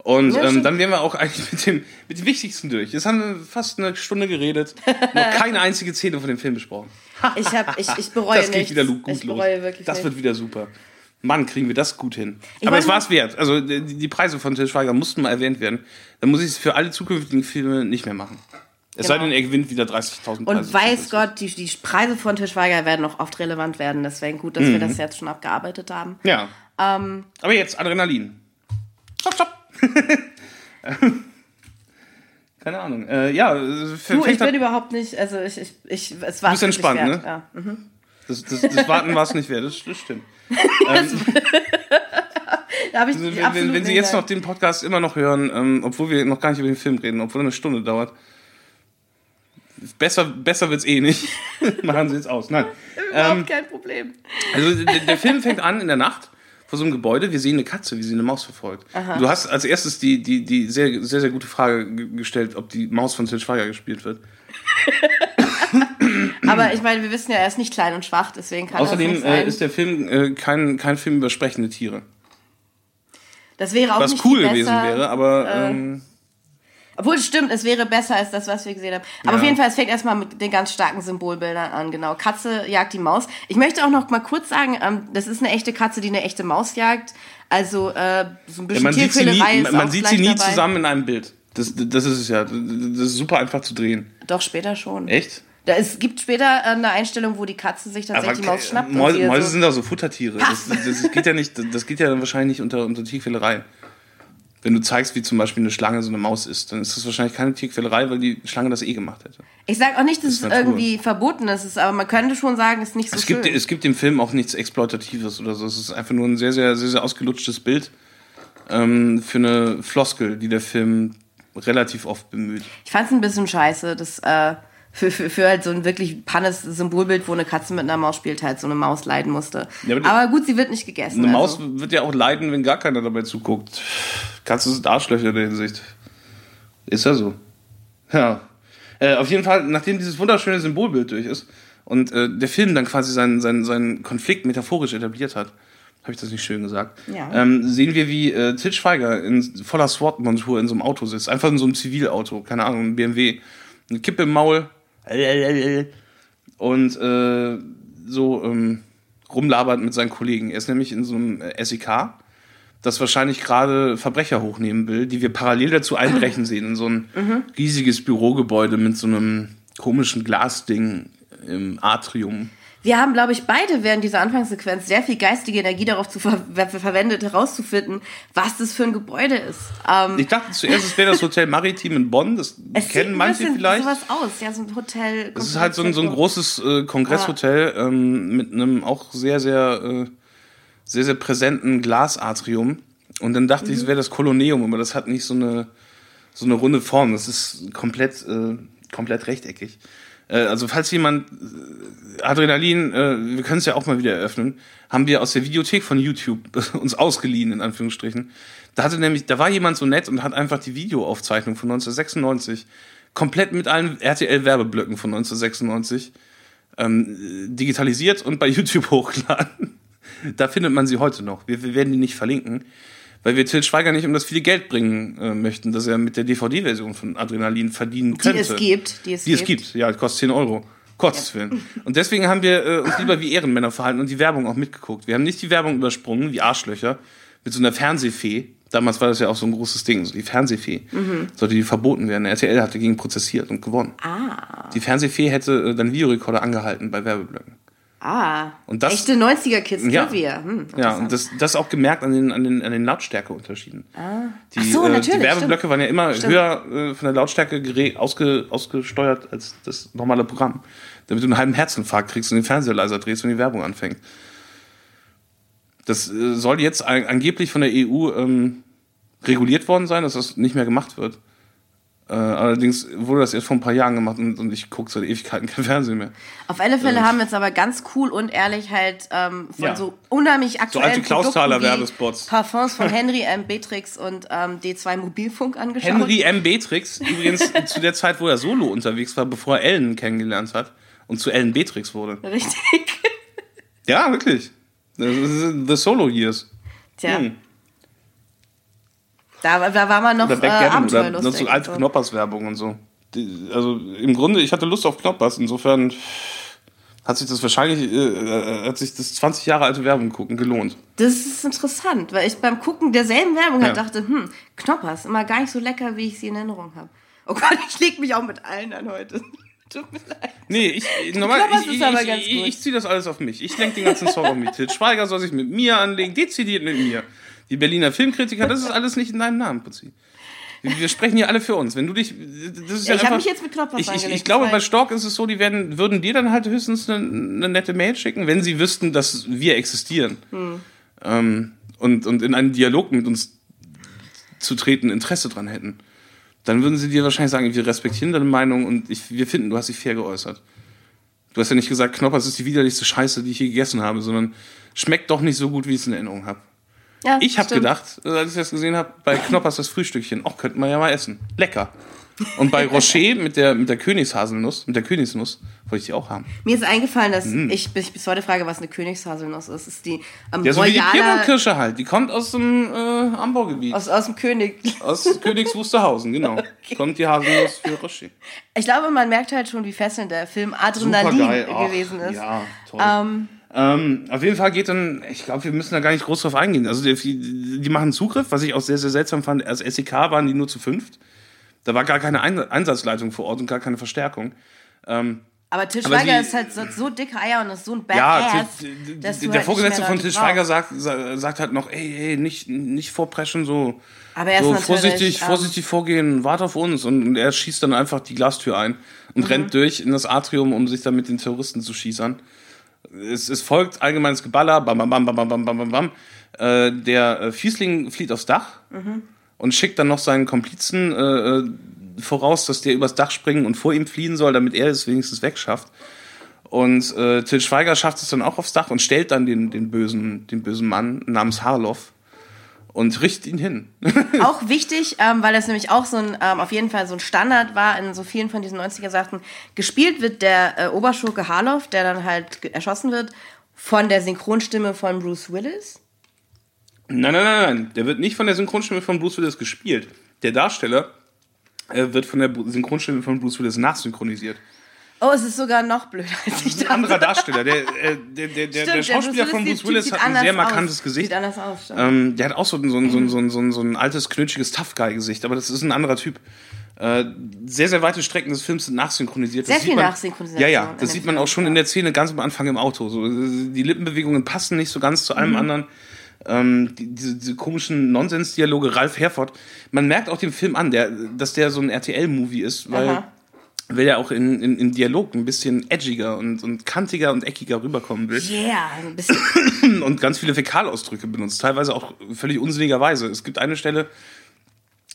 Und Ja, ähm, dann wären wir auch eigentlich mit dem, mit dem Wichtigsten durch. Jetzt haben wir fast eine Stunde geredet, noch keine einzige Szene von dem Film besprochen. Ich, hab, ich, ich bereue das geht nichts. wieder gut ich los. das wird wieder super. Mann, kriegen wir das gut hin. Ich Aber es war es wert. Also die, die Preise von Til Schweiger mussten mal erwähnt werden. Dann muss ich es für alle zukünftigen Filme nicht mehr machen. Es sei Genau. denn, er gewinnt wieder 30.000 Preise. Und weiß Gott, die, die Preise von Til Schweiger werden noch oft relevant werden. Deswegen gut, dass wir Mhm. das jetzt schon abgearbeitet haben. Ja. Ähm, Aber jetzt Adrenalin. Stopp, stopp. Keine Ahnung. Äh, ja, du, ich bin überhaupt nicht, also ich, ich, ich es war bist entspannt, ne? Ja. Mhm. das, das, das Warten war es nicht wert. Das, das stimmt. Da habe ich wenn, wenn, wenn Sie jetzt noch den Podcast immer noch hören, ähm, obwohl wir noch gar nicht über den Film reden, obwohl er eine Stunde dauert, Besser, besser wird's eh nicht. Machen Sie jetzt aus. Nein. Überhaupt Ähm, kein Problem. also der, der Film fängt an in der Nacht vor so einem Gebäude. Wir sehen eine Katze, wie sie eine Maus verfolgt. Du hast als erstes die, die, die sehr, sehr, sehr gute Frage ge- gestellt, ob die Maus von Til Schweiger gespielt wird. Aber ich meine, wir wissen ja, er ist nicht klein und schwach, deswegen kann das Außerdem nicht äh, ist der Film äh, kein, kein Film über sprechende Tiere. das wäre auch Was nicht cool gewesen wäre, aber ähm, Obwohl es stimmt, es wäre besser als das, was wir gesehen haben. Aber Ja. auf jeden Fall, es fängt erstmal mit den ganz starken Symbolbildern an. Genau, Katze jagt die Maus. Ich möchte auch noch mal kurz sagen, ähm, das ist eine echte Katze, die eine echte Maus jagt. Also äh, so ein ja, bisschen man sieht sie nie, man, man sieht sie nie dabei. zusammen in einem Bild. Das, das ist es ja. Das ist super einfach zu drehen. Doch, später schon. Echt? Da, es gibt später äh, eine Einstellung, wo die Katze sich tatsächlich die Maus schnappt. Mäuse, Mäuse so, sind doch so Futtertiere. Das, das, das geht ja nicht, das geht ja dann wahrscheinlich nicht unter, unter Tierquälerei. Wenn du zeigst, wie zum Beispiel eine Schlange so eine Maus ist, dann ist das wahrscheinlich keine Tierquälerei, weil die Schlange das eh gemacht hätte. ich sage auch nicht, dass es Natur. irgendwie verboten ist, aber man könnte schon sagen, es ist nicht so Es schön. gibt, es gibt im Film auch nichts Exploitatives oder so. Es ist einfach nur ein sehr, sehr, sehr, sehr ausgelutschtes Bild ähm, für eine Floskel, die der Film relativ oft bemüht. Ich fand es ein bisschen scheiße, dass äh, für, für, für halt so ein wirklich pannes Symbolbild, wo eine Katze mit einer Maus spielt, halt so eine Maus leiden musste. Ja, aber aber gut, sie wird nicht gegessen. Eine also. Maus wird ja auch leiden, wenn gar keiner dabei zuguckt. Katzen sind Arschlöcher in der Hinsicht. Ist ja so. Ja. Äh, auf jeden Fall, nachdem dieses wunderschöne Symbolbild durch ist und äh, der Film dann quasi seinen, seinen, seinen Konflikt metaphorisch etabliert hat, habe ich das nicht schön gesagt, Ja. ähm, sehen wir, wie äh, Til Schweiger in voller SWAT-Montur in so einem Auto sitzt. Einfach in so einem Zivilauto, keine Ahnung, ein BMW. Eine Kippe im Maul. Und äh, so ähm, rumlabert mit seinen Kollegen. Er ist nämlich in so einem äh, SEK, das wahrscheinlich gerade Verbrecher hochnehmen will, die wir parallel dazu einbrechen sehen in so ein riesiges Bürogebäude mit so einem komischen Glasding im Atrium. Wir haben, glaube ich, beide während dieser Anfangssequenz sehr viel geistige Energie darauf zu ver ver verwendet, herauszufinden, was das für ein Gebäude ist. Ähm, Ich dachte zuerst, es wäre das Hotel Maritim in Bonn, das es kennen manche vielleicht. sowas aus, ja, so ein Hotel. Es ist halt so ein, so ein großes äh, Kongresshotel ähm, mit einem auch sehr, sehr, äh, sehr, sehr präsenten Glasatrium. Und dann dachte ich, es wäre das Koloneum, aber das hat nicht so eine, so eine runde Form. Das ist komplett, äh, komplett rechteckig. Äh, also falls jemand äh, Adrenalin, äh, wir können es ja auch mal wieder eröffnen, haben wir aus der Videothek von YouTube uns ausgeliehen, in Anführungsstrichen. Da hatte nämlich, da war jemand so nett und hat einfach die Videoaufzeichnung von 1996 komplett mit allen RTL-Werbeblöcken von 1996 ähm, digitalisiert und bei YouTube hochgeladen. Da findet man sie heute noch. Wir, wir werden die nicht verlinken, weil wir Till Schweiger nicht um das viele Geld bringen äh, möchten, dass er mit der DVD-Version von Adrenalin verdienen Die könnte. es gibt. Die es Die es gibt. ja, kostet 10 Euro. Gottes Willen. Und deswegen haben wir äh, uns lieber wie Ehrenmänner verhalten und die Werbung auch mitgeguckt. Wir haben nicht die Werbung übersprungen, wie Arschlöcher, mit so einer Fernsehfee. Damals war das ja auch so ein großes Ding, so die Fernsehfee. Sollte die verboten werden. RTL hat dagegen prozessiert und gewonnen. Ah, Die Fernsehfee hätte äh, dann Videorekorder angehalten bei Werbeblöcken. Ah. Und das- Echte 90er-Kids, Ja. Trivia. Hm, Ja, und das, das auch gemerkt an den, an den, an den Lautstärkeunterschieden. Die, Ach so, äh, natürlich, die Werbeblöcke waren ja immer Stimmt. höher äh, von der Lautstärke ausge, ausgesteuert als das normale Programm. Damit du einen halben Herzinfarkt kriegst und den Fernseher leiser drehst, wenn die Werbung anfängt. Das äh, soll jetzt an- angeblich von der EU ähm, reguliert worden sein, dass das nicht mehr gemacht wird. Äh, allerdings wurde das erst vor ein paar Jahren gemacht und, und ich gucke seit Ewigkeiten kein Fernsehen mehr. Auf alle Fälle haben wir jetzt aber ganz cool und ehrlich halt ähm, von Ja. so unheimlich aktuellen alte Klausthaler Produkten wie Werbespots. Parfums von Henry M. Beatrix und ähm, D2 Mobilfunk angeschaut. Henry M. Beatrix, übrigens zu der Zeit, wo er solo unterwegs war, bevor er Ellen kennengelernt hat und zu Ellen Beatrix wurde. Richtig. Ja, wirklich. Das ist The Solo Years. Tja, Hm. Da, da war man noch Oder äh, oder abenteuerlustig. so alte so. Knoppers-Werbung und so. Die, also im Grunde, ich hatte Lust auf Knoppers, insofern hat sich das wahrscheinlich, äh, hat sich das 20 Jahre alte Werbung gucken gelohnt. Das ist interessant, weil ich beim Gucken derselben Werbung halt Ja. dachte, hm, Knoppers, immer gar nicht so lecker, wie ich sie in Erinnerung habe. Oh Gott, ich leg mich auch mit allen an heute. Tut mir leid. Nee, ich, normal, Knoppers ich, ist ich, aber ich, ganz ich, gut. ich ziehe das alles auf mich. Ich lenke den ganzen Song auf mich. Til Schweiger soll sich mit mir anlegen, dezidiert mit mir. Die Berliner Filmkritiker, das ist alles nicht in deinem Namen, Putzi. Wir, sprechen hier alle für uns. Wenn du dich, das ist ja, ich habe mich jetzt mit Knoppers ich, ich, ich glaube, bei Stork ist es so, die werden, würden dir dann halt höchstens eine, eine nette Mail schicken, wenn sie wüssten, dass wir existieren. Hm. Ähm, und, und in einen Dialog mit uns zu treten Interesse dran hätten. dann würden sie dir wahrscheinlich sagen, wir respektieren deine Meinung und ich, wir finden, du hast dich fair geäußert. Du hast ja nicht gesagt, Knoppers ist die widerlichste Scheiße, die ich je gegessen habe, sondern schmeckt doch nicht so gut, wie ich es in Erinnerung habe. Ja, Ich habe gedacht, äh, als ich das gesehen habe, bei Knoppers das Frühstückchen, auch könnte man ja mal essen. Lecker. Und bei Rocher mit der, mit der Königshaselnuss, mit der Königsnuss, wollte ich die auch haben. Mir ist eingefallen, dass Mhm. ich, ich bis heute frage, was eine Königshaselnuss ist. ist die ähm, Ja, so wie die Piemont-Kirsche halt. Die kommt aus dem äh, Anbaugebiet. Aus, aus, aus dem König. Königs Wusterhausen, genau. Kommt die Haselnuss für Rocher. Ich glaube, man merkt halt schon, wie fesselnd der Film Adrenalin gewesen ist. Ja, toll. Ähm, Ähm, auf jeden Fall geht dann, ich glaube, wir müssen da gar nicht groß drauf eingehen. Also die, die, die machen Zugriff, was ich auch sehr, sehr seltsam fand. Als SEK waren die nur zu fünft. Da war gar keine Ein Einsatzleitung vor Ort und gar keine Verstärkung. aber Til Aber Schweiger sie- ist halt so, so dicke Eier und ist so ein Ja, Badass, Til- dass der halt Vorgesetzte von Til Schweiger sagt, sa- sagt halt noch, ey, ey, nicht, nicht vorpreschen, so, Aber er so vorsichtig, ähm, vorsichtig vorgehen, wart auf uns. Und, und er schießt dann einfach die Glastür ein und Mhm. rennt durch in das Atrium, um sich dann mit den Terroristen zu schießern. Es, es folgt allgemeines Geballer, bam, bam, bam, bam, bam, bam, bam, bam. Äh, der äh, Fiesling flieht aufs Dach Mhm. und schickt dann noch seinen Komplizen äh, äh, voraus, dass der übers Dach springen und vor ihm fliehen soll, damit er es wenigstens wegschafft. Und äh, Til Schweiger schafft es dann auch aufs Dach und stellt dann den, den, bösen, den bösen Mann namens Harloff und richtet ihn hin. Auch wichtig, ähm, weil das nämlich auch so ein, ähm, auf jeden Fall so ein Standard war in so vielen von diesen 90er-Sachen. Gespielt wird der äh, Oberschurke Harloff, der dann halt erschossen wird, von der Synchronstimme von Bruce Willis. Nein, nein, nein, nein. Der wird nicht von der Synchronstimme von Bruce Willis gespielt. Der Darsteller äh, wird von der Synchronstimme von Bruce Willis nachsynchronisiert. Oh, es ist sogar noch blöder als ich Ein anderer Darsteller. Der, äh, der, der, der, der Stimmt, Schauspieler von Bruce Willis sieht hat ein sehr markantes aus. Gesicht. Sieht anders aus, stimmt. Ähm, der hat auch so ein, so ein, so ein, so ein, so ein, so ein altes, knötschiges Tough-Guy-Gesicht, aber das ist ein anderer Typ. Äh, sehr, sehr weite Strecken des Films sind nachsynchronisiert. Sehr Das viel man, Nachsynchronisation Ja, ja, das sieht man auch schon in der Szene ganz am Anfang im Auto. So, die Lippenbewegungen passen nicht so ganz zu Mhm. allem anderen. Ähm, die, diese, diese komischen Nonsensdialoge, Ralf Herford. Man merkt auch dem Film an, der, dass der so ein RTL-Movie ist, weil, Aha. Weil er auch in, in, in Dialog ein bisschen edgiger und, und kantiger und eckiger rüberkommen will Yeah, ein bisschen. und ganz viele Fäkalausdrücke benutzt, teilweise auch völlig unsinnigerweise. Es gibt eine Stelle,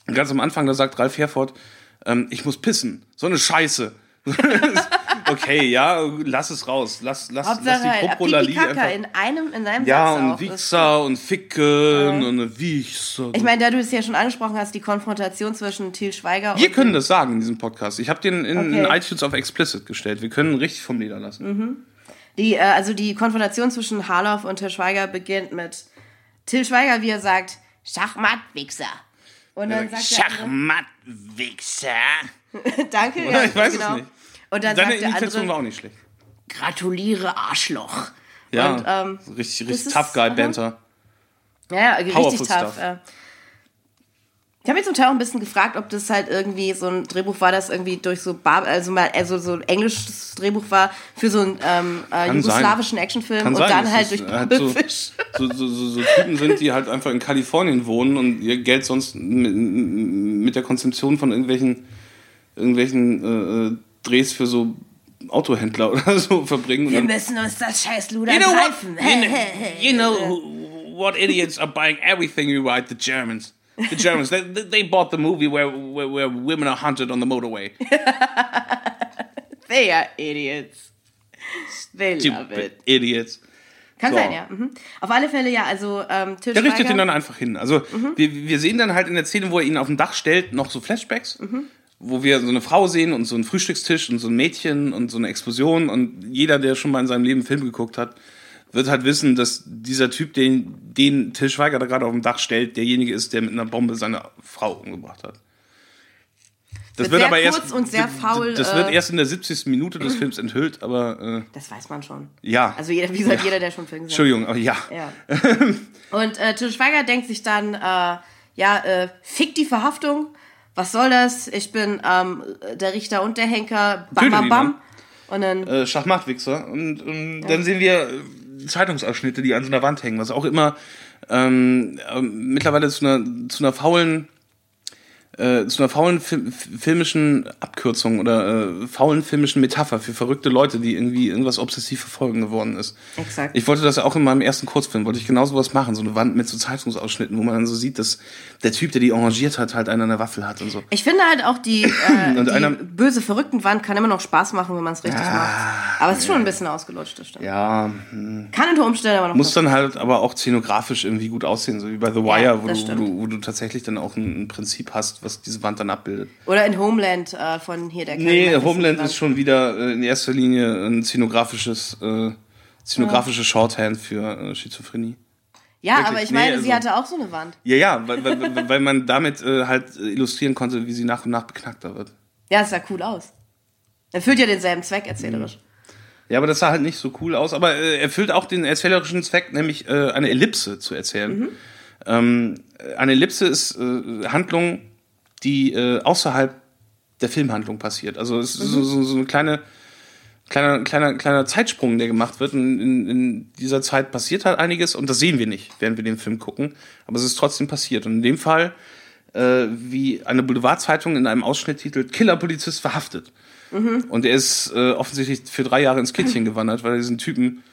ganz am Anfang, da sagt Ralf Herford, ähm, ich muss pissen. So eine Scheiße. okay, ja, lass es raus. Lass, lass, lass die Kaka einfach. in einem, in einem Ja, Satz und auch. Wichser und Ficken und Wichser. Ich meine, da du es ja schon angesprochen hast, die Konfrontation zwischen Til Schweiger Wir und können das sagen in diesem Podcast. Ich habe den in, in Okay. iTunes auf Explicit gestellt. Wir können richtig vom Leder lassen. Die, äh, also die Konfrontation zwischen Harloff und Til Schweiger beginnt mit Til Schweiger, wie er sagt, Schachmatt, Wichser. Und dann sagt der andere, Schachmatt-Wichser. danke, ja, Ich weiß es genau. nicht. Und dann sagt der Imitation war auch nicht schlecht. gratuliere Arschloch. Ja, Und, ähm, richtig, richtig tough guy. Banter. Ja, ja, richtig tough. Äh. Ich habe mich zum Teil auch ein bisschen gefragt, ob das halt irgendwie so ein Drehbuch war, das irgendwie durch so Bar also mal also so ein englisches Drehbuch war für so einen ähm, äh, jugoslawischen Actionfilm Kann und sein, dann halt durch halt so, Babelfisch. so, so, so, so Typen sind, die halt einfach in Kalifornien wohnen und ihr Geld sonst mit, mit der Konzeption von irgendwelchen, irgendwelchen äh, äh, Drehs für so Autohändler oder so verbringen. Wir müssen uns das scheiß Luder you know what? greifen. You know, you know what idiots are buying everything you write? The Germans. The Germans. they, they bought the movie where, where, where women are hunted on the motorway. They are idiots. They love Stupid it. idiots. Kann So. sein, ja. Mhm. Auf alle Fälle, ja, also ähm, Der richtet ihn dann einfach hin. Also Mhm. wir, wir sehen dann halt in der Szene, wo er ihn auf dem Dach stellt, noch so Flashbacks, Mhm. Wo wir so eine Frau sehen und so einen Frühstückstisch und so ein Mädchen und so eine Explosion und jeder, der schon mal in seinem Leben einen Film geguckt hat, wird halt wissen, dass dieser Typ, den, den Til Schweiger da gerade auf dem Dach stellt, derjenige ist, der mit einer Bombe seine Frau umgebracht hat. Das Wird kurz und sehr faul, Das wird äh, erst in der 70. Minute des Films enthüllt, aber äh, Das weiß man schon. ja. Also jeder, wie gesagt, jeder, der schon Film gesehen hat. Entschuldigung, aber ja. Ja. Und äh, Til Schweiger denkt sich dann, äh, ja, äh, fick die Verhaftung. Was soll das? Ich bin ähm, der Richter und der Henker. Bam, bam, bam. ne? Und dann, äh, Schachmattwichser. Und, und dann sehen wir äh, Zeitungsausschnitte, die an so einer Wand hängen, was auch immer ähm, ähm, mittlerweile zu einer, zu einer faulen äh, zu einer faulen Fil filmischen Abkürzung oder äh, faulen filmischen Metapher für verrückte Leute, die irgendwie irgendwas obsessiv verfolgen geworden ist. Exakt. Ich wollte das ja auch in meinem ersten Kurzfilm, wollte ich genau sowas machen, so eine Wand mit so Zeitungsausschnitten, wo man dann so sieht, dass der Typ, der die arrangiert hat, halt einen an der Waffel hat und so. Ich finde halt auch die, äh, die einer- böse verrückten Wand kann immer noch Spaß machen, wenn man es richtig macht. Aber es ist schon ein bisschen ausgelutscht, das stimmt. Ja, Kann unter Umständen aber noch muss dann halt aber auch szenografisch irgendwie gut aussehen, so wie bei The Wire, du, wo, du, wo du tatsächlich dann auch ein, ein Prinzip hast, was diese Wand dann abbildet. Oder in Homeland äh, von hier der Nee, Kevin Homeland ist schon wieder äh, in erster Linie ein szenografisches, äh, szenografisches Shorthand für äh, Schizophrenie. Ja, wirklich. aber ich Nee, meine, sie also- hatte auch so eine Wand. Ja, ja, weil, weil, weil- man damit äh, halt äh, illustrieren konnte, wie sie nach und nach beknackter wird. Ja, es sah cool aus. Erfüllt ja denselben Zweck erzählerisch. Ja, aber das sah halt nicht so cool aus. Aber äh, erfüllt auch den erzählerischen Zweck, nämlich äh, eine Ellipse zu erzählen. Ähm, äh, eine Ellipse ist äh, Handlung, die äh, außerhalb der Filmhandlung passiert. Also es ist so, so, so eine kleine kleiner, kleiner, kleiner Zeitsprung, der gemacht wird. Und in, in dieser Zeit passiert halt einiges und das sehen wir nicht, während wir den Film gucken. Aber es ist trotzdem passiert. Und in dem Fall, äh, wie eine Boulevardzeitung in einem Ausschnitt titelt, Killerpolizist verhaftet. Und er ist äh, offensichtlich für drei Jahre ins Kittchen gewandert, weil er diesen Typen,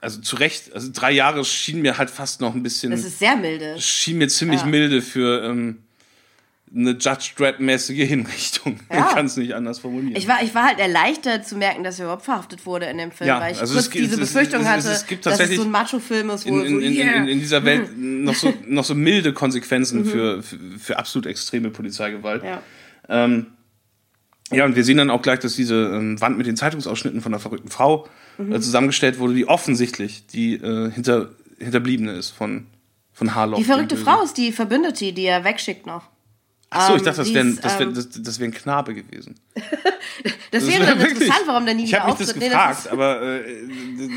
also zu Recht, also drei Jahre schien mir halt fast noch ein bisschen, Das ist sehr milde. schien mir ziemlich Ja. milde für ähm, eine Judge Dredd-mäßige Hinrichtung. Ja. Ich kann es nicht anders formulieren. Ich war, ich war halt erleichtert zu merken, dass er überhaupt verhaftet wurde in dem Film, Ja, weil ich also kurz es gibt- diese es- es- Befürchtung es- hatte, es gibt dass es so ein Macho-Film ist, wo in, in, so, yeah. in, in dieser Welt noch so, noch so milde Konsequenzen Mhm. für, für, für absolut extreme Polizeigewalt. ja. Ähm, ja, und wir sehen dann auch gleich, dass diese ähm, Wand mit den Zeitungsausschnitten von einer verrückten Frau Mhm. äh, zusammengestellt wurde, die offensichtlich die äh, hinter, Hinterbliebene ist von, von Harlow. Die verrückte Frau ist die Verbündete, die er wegschickt noch. Ach so, ich Ähm, dachte, das die wäre das wär, ähm, das, das wär ein Knabe gewesen. Das, Das wäre wär dann wirklich- interessant, warum der nie Ich wieder habe mich das auftritt. Nee, gefragt, ist- aber äh,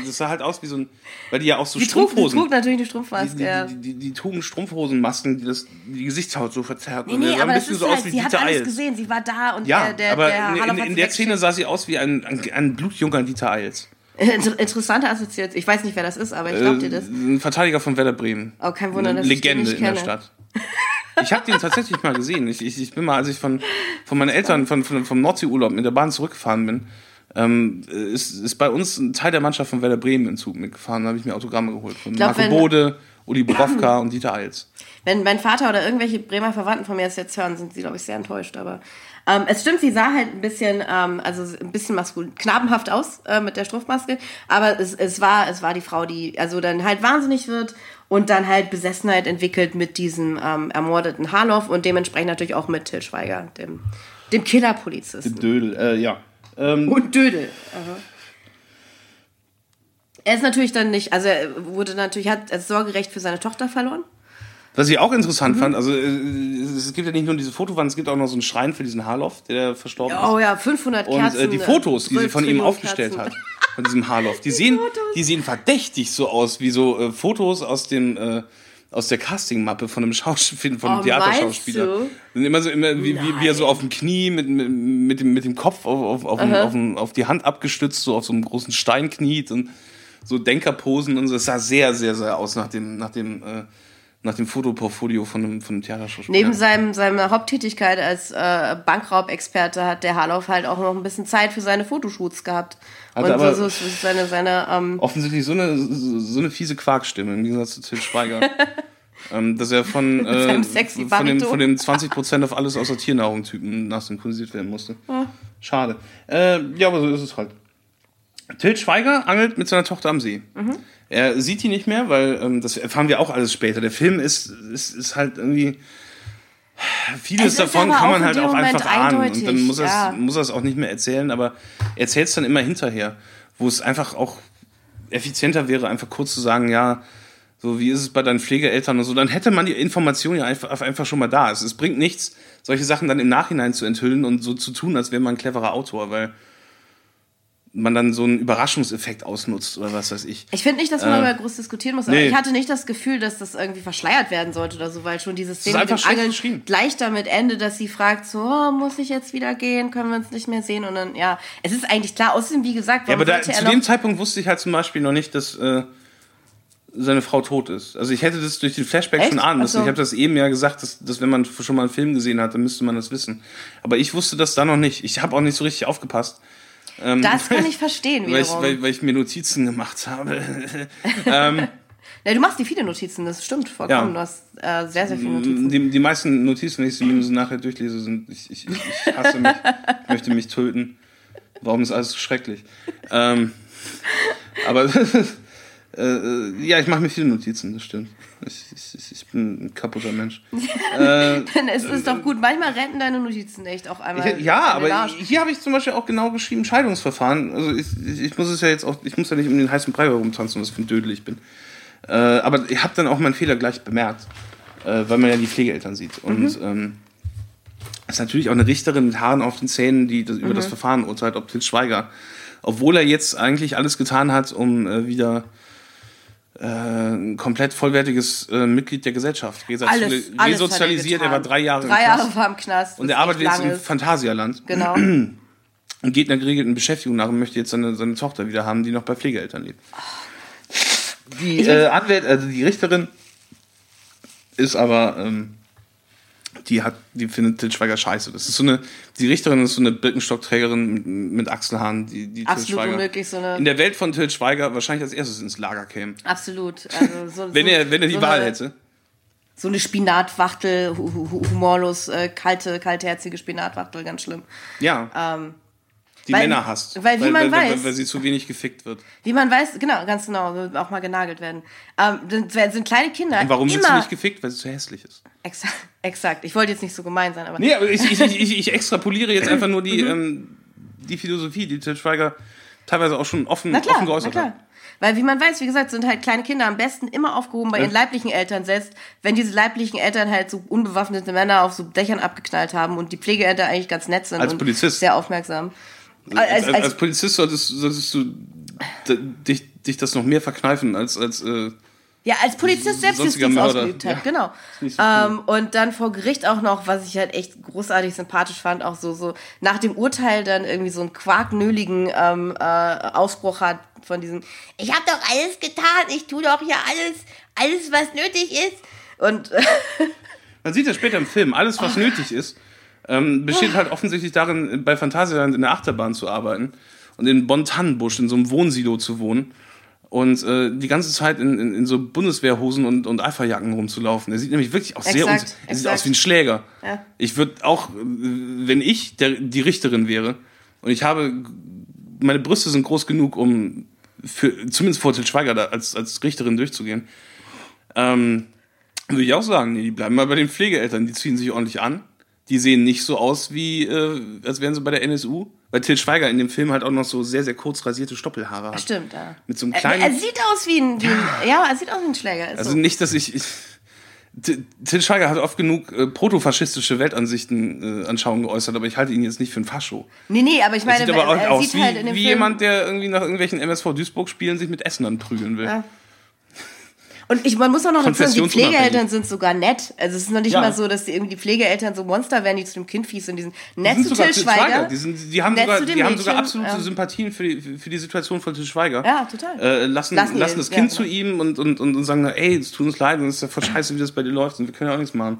das sah halt aus wie so ein, weil die ja auch so die, trug, die Strumpfhosen, trug natürlich eine die, Strumpfmaske. die, ja. die, die, die trugen Strumpfhosenmasken, die das die Gesichtshaut so verzerrten. Nee, Und nee, sah aber ein das ist so halt, aus wie sie hat alles Eils. gesehen, sie war da und Ja, der, der, aber der in, in, in der Szene sah sie aus wie ein, ein, ein blutjunger Dieter Eils. Inter- Interessante Assoziation. Ich weiß nicht, wer das ist, aber ich glaub dir das. Äh, Ein Verteidiger von Werder Bremen. Oh, kein Wunder, dass ich den Legende in der. Stadt. Ich habe den tatsächlich mal gesehen. Ich, ich, ich bin mal, als ich von, von meinen Eltern von, von, vom Nordseeurlaub mit der Bahn zurückgefahren bin, ähm, ist, ist bei uns ein Teil der Mannschaft von Werder Bremen in Zug mitgefahren. Da habe ich mir Autogramme geholt von glaub, Marco Bode, Uli Borowka und Dieter Eils. Wenn mein Vater oder irgendwelche Bremer Verwandten von mir das jetzt hören, sind sie, glaube ich, sehr enttäuscht. Aber ähm, es stimmt, sie sah halt ein bisschen, ähm, also ein bisschen maskulin, knabenhaft aus äh, mit der Strumpfmaske. Aber es, es, war, es war die Frau, die also dann halt wahnsinnig wird und dann halt Besessenheit entwickelt mit diesem ähm, ermordeten Harloff und dementsprechend natürlich auch mit Till Schweiger, dem, dem Killerpolizisten. Dödel, äh, ja. Ähm, Und Dödel. Aha. Er ist natürlich dann nicht, also er wurde natürlich, hat das Sorgerecht für seine Tochter verloren. Was ich auch Mhm. interessant fand, also äh, es gibt ja nicht nur diese Fotowand, es gibt auch noch so einen Schrein für diesen Harloff, der verstorben ist. Oh ja, 500 Und Kerzen. äh, die Fotos, die sie 12 von ihm aufgestellt Kerzen. hat, von diesem Harloff, die sehen, die sehen verdächtig so aus, wie so äh, Fotos aus dem äh, aus der Castingmappe von einem Schauspieler, von einem Oh, Theaterschauspieler. Sind immer so immer wie, wie, wie er so auf dem Knie mit, mit, mit, dem, mit dem Kopf auf, auf, auf, dem- auf, dem- auf die Hand abgestützt, so auf so einem großen Stein kniet und so Denkerposen und so. Es sah sehr, sehr, sehr aus nach dem, nach dem, äh, nach dem Fotoportfolio von einem, von einem Theaterschauspieler. Neben seinem, seiner Haupttätigkeit als äh, Bankraubexperte hat der Harloff halt auch noch ein bisschen Zeit für seine Fotoshoots gehabt. Hat und er aber- so, so, seine, seine ähm, offensichtlich so eine, so eine fiese Quarkstimme im Gegensatz zu Til Schweiger. ähm, dass er von, äh, von, Bariton. von den 20% auf alles außer Tiernahrung-Typen nachsynchronisiert werden musste. Schade. Äh, ja, aber so ist es halt. Til Schweiger angelt mit seiner Tochter am See. Mhm. Er sieht die nicht mehr, weil ähm, das erfahren wir auch alles später. Der Film ist, ist, ist halt irgendwie. Vieles davon kann man halt auch Moment einfach ahnen. Und dann muss er ja. es auch nicht mehr erzählen, aber er erzählt es dann immer hinterher, wo es einfach auch effizienter wäre, einfach kurz zu sagen, ja, so wie ist es bei deinen Pflegeeltern und so, dann hätte man die Information ja einfach, einfach schon mal da. Es, es bringt nichts, solche Sachen dann im Nachhinein zu enthüllen und so zu tun, als wäre man ein cleverer Autor, weil man dann so einen Überraschungseffekt ausnutzt oder was weiß ich. Ich finde nicht, dass man darüber groß diskutieren muss, aber nee. ich hatte nicht das Gefühl, dass das irgendwie verschleiert werden sollte oder so, weil schon diese Szene mit dem Angeln gleich damit endet, dass sie fragt, so, oh, muss ich jetzt wieder gehen, können wir uns nicht mehr sehen und dann, ja, es ist eigentlich klar, außerdem, wie gesagt, Ja, aber da, zu dem Zeitpunkt wusste ich halt zum Beispiel noch nicht, dass, äh, seine Frau tot ist. Also ich hätte das durch den Flashback Echt? schon ahnen müssen. so. Ich habe das eben ja gesagt, dass, dass wenn man schon mal einen Film gesehen hat, dann müsste man das wissen. Aber ich wusste das da noch nicht. Ich habe auch nicht so richtig aufgepasst. Ähm, Das kann ich verstehen weil ich, weil, weil ich mir Notizen gemacht habe. ähm, Ja, du machst dir viele Notizen, das stimmt vollkommen. Ja. Du hast äh, sehr, sehr viele Notizen. die, die meisten Notizen, wenn ich sie mir so nachher durchlese, sind, ich, ich, ich ich hasse mich, ich möchte mich töten. Warum ist alles so schrecklich? Ähm, aber äh, ja, ich mache mir viele Notizen, das stimmt. Ich, ich, ich bin ein kaputter Mensch. es ist doch gut. Manchmal retten deine Notizen echt auch einmal. Ja, einen aber hier habe ich zum Beispiel auch genau geschrieben, Scheidungsverfahren. Also ich, ich, ich muss es ja jetzt auch, ich muss ja nicht um den heißen Brei herumtanzen, was für ein Dödel ich bin. Äh, aber ich habe dann auch meinen Fehler gleich bemerkt, äh, weil man ja die Pflegeeltern sieht. Und ähm, ist natürlich auch eine Richterin mit Haaren auf den Zähnen, die das, über das Verfahren urteilt, ob Til Schweiger, obwohl er jetzt eigentlich alles getan hat, um äh, wieder äh, ein komplett vollwertiges äh, Mitglied der Gesellschaft alles, alles resozialisiert. hat Er war drei Jahre Drei im Knast. Jahre war im Knast. Und er arbeitet jetzt im ist. Phantasialand Genau. und geht einer geregelten Beschäftigung nach und möchte jetzt seine, seine Tochter wieder haben, die noch bei Pflegeeltern lebt. Die äh, Anwält, also die Richterin ist aber, ähm, die hat, die findet Til Schweiger scheiße. Das ist so eine, die Richterin ist so eine Birkenstockträgerin mit, Achselhaaren, die, die Til Absolut Schweiger unmöglich, so eine- in der Welt von Til Schweiger wahrscheinlich als erstes ins Lager käme. Absolut. Also so, Wenn er, wenn er die so Wahl eine, hätte. So eine Spinatwachtel, hu hu humorlos, äh, kalte, kaltherzige Spinatwachtel, ganz schlimm. Ja. Die weil- Männer hasst. weil wie man weil, weiß- weil, sie zu wenig gefickt wird. Wie man weiß, genau, ganz genau, auch mal genagelt werden. Ähm, sind, sind kleine Kinder Und warum wird sie immer. nicht gefickt? Weil sie zu hässlich ist. Exakt, exakt. Ich wollte jetzt nicht so gemein sein, aber. Nee, aber ich, ich, ich, ich extrapoliere jetzt einfach nur die, Mhm. ähm, die Philosophie, die Til Schweiger teilweise auch schon offen, klar, offen geäußert klar. hat. Weil, wie man weiß, wie gesagt, sind halt kleine Kinder am besten immer aufgehoben bei ihren leiblichen Eltern, selbst wenn diese leiblichen Eltern halt so unbewaffnete Männer auf so Dächern abgeknallt haben und die Pflegeeltern eigentlich ganz nett sind Als und Polizist. sehr aufmerksam. Als, als, als Polizist solltest, solltest du dich, dich das noch mehr verkneifen als, als äh, Ja, als Polizist Selbstjustiz ausgeübt hat, Ja. genau. nicht so cool. ähm, und dann vor Gericht auch noch, was ich halt echt großartig sympathisch fand, auch so, so nach dem Urteil dann irgendwie so einen quarknöligen ähm, äh, Ausbruch hat von diesem, ich habe doch alles getan, ich tue doch hier alles, alles, was nötig ist. Und Man sieht ja später im Film, alles, was nötig ist, ähm, besteht halt offensichtlich darin, bei Phantasialand in der Achterbahn zu arbeiten und in Bonn-Tannenbusch, in so einem Wohnsilo zu wohnen und äh, die ganze Zeit in, in, in so Bundeswehrhosen und, und Eiferjacken rumzulaufen. Er sieht nämlich wirklich auch sehr uns, er sieht aus wie ein Schläger. Ja. Ich würde auch, äh, wenn ich der, die Richterin wäre und ich habe, meine Brüste sind groß genug, um für, zumindest vor Til Schweiger da als, als Richterin durchzugehen, ähm, würde ich auch sagen, nee, die bleiben mal bei den Pflegeeltern, die ziehen sich ordentlich an. Die sehen nicht so aus wie, äh, als wären sie bei der NSU. Weil Til Schweiger in dem Film halt auch noch so sehr, sehr kurz rasierte Stoppelhaare hat. stimmt, ja. Mit so einem Er, kleinen. er sieht aus wie ein, wie ein ja, er sieht aus wie ein Schläger. Ist also so. nicht, dass ich. ich T- Til Schweiger hat oft genug äh, protofaschistische Weltansichten äh, Anschauungen geäußert, aber ich halte ihn jetzt nicht für ein Fascho. Nee, nee, aber ich Er meine, sieht aber auch er aus sieht wie, halt in dem wie Film, jemand, der irgendwie nach irgendwelchen MSV Duisburg-Spielen sich mit Essenern prügeln will. Ja. Und ich, man muss auch noch dazu sagen, die. Pflegeeltern sind sogar nett. Also es ist noch nicht Ja. mal so, dass die irgendwie die Pflegeeltern so Monster werden, die zu dem Kind fies und die sind Die nett sind zu Till Til Schweiger. Die, sind, die haben, sogar, die haben sogar absolute ja. Sympathien für die, für die Situation von Til Schweiger. Ja, total. Äh, lassen, Lassen lassen, das ja, Kind genau. zu ihm und, und, und, und sagen, ey, es tut uns leid und es ist ja voll scheiße, wie das bei dir läuft und wir können ja auch nichts machen.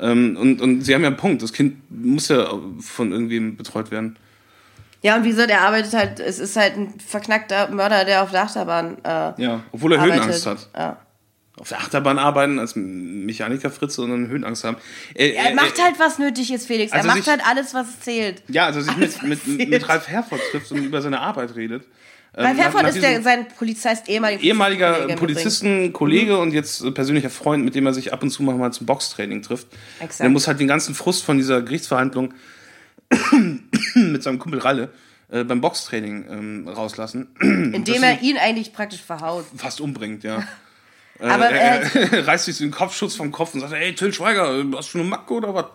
Ähm, und, und sie haben ja einen Punkt, das Kind muss ja von irgendwem betreut werden. Ja, und wie gesagt, er arbeitet halt, es ist halt ein verknackter Mörder, der auf der Achterbahn äh, Ja, obwohl er arbeitet. Höhenangst hat. Ja. Auf der Achterbahn arbeiten als Mechaniker Fritze und dann Höhenangst haben. Äh, Er äh, macht äh, halt, was nötig ist, Felix. Also er macht sich- halt alles, was zählt. Ja, also sich mit, mit, mit, zählt. Ralf Herford trifft und über seine Arbeit redet. Weil Ähm, nach- Herford nach ist der, sein Polizist, ehemaliger ehemaliger Polizistenkollege Kollege und jetzt persönlicher Freund, mit dem er sich ab und zu mal zum Boxtraining trifft. Exakt. Der muss halt den ganzen Frust von dieser Gerichtsverhandlung mit seinem Kumpel Ralle beim Boxtraining ähm, rauslassen. Indem er ihn eigentlich praktisch verhaut. Fast umbringt, ja. Aber, er, äh, er reißt sich den Kopfschutz vom Kopf und sagt, ey, Till Schweiger, äh, hast du eine Macke oder was?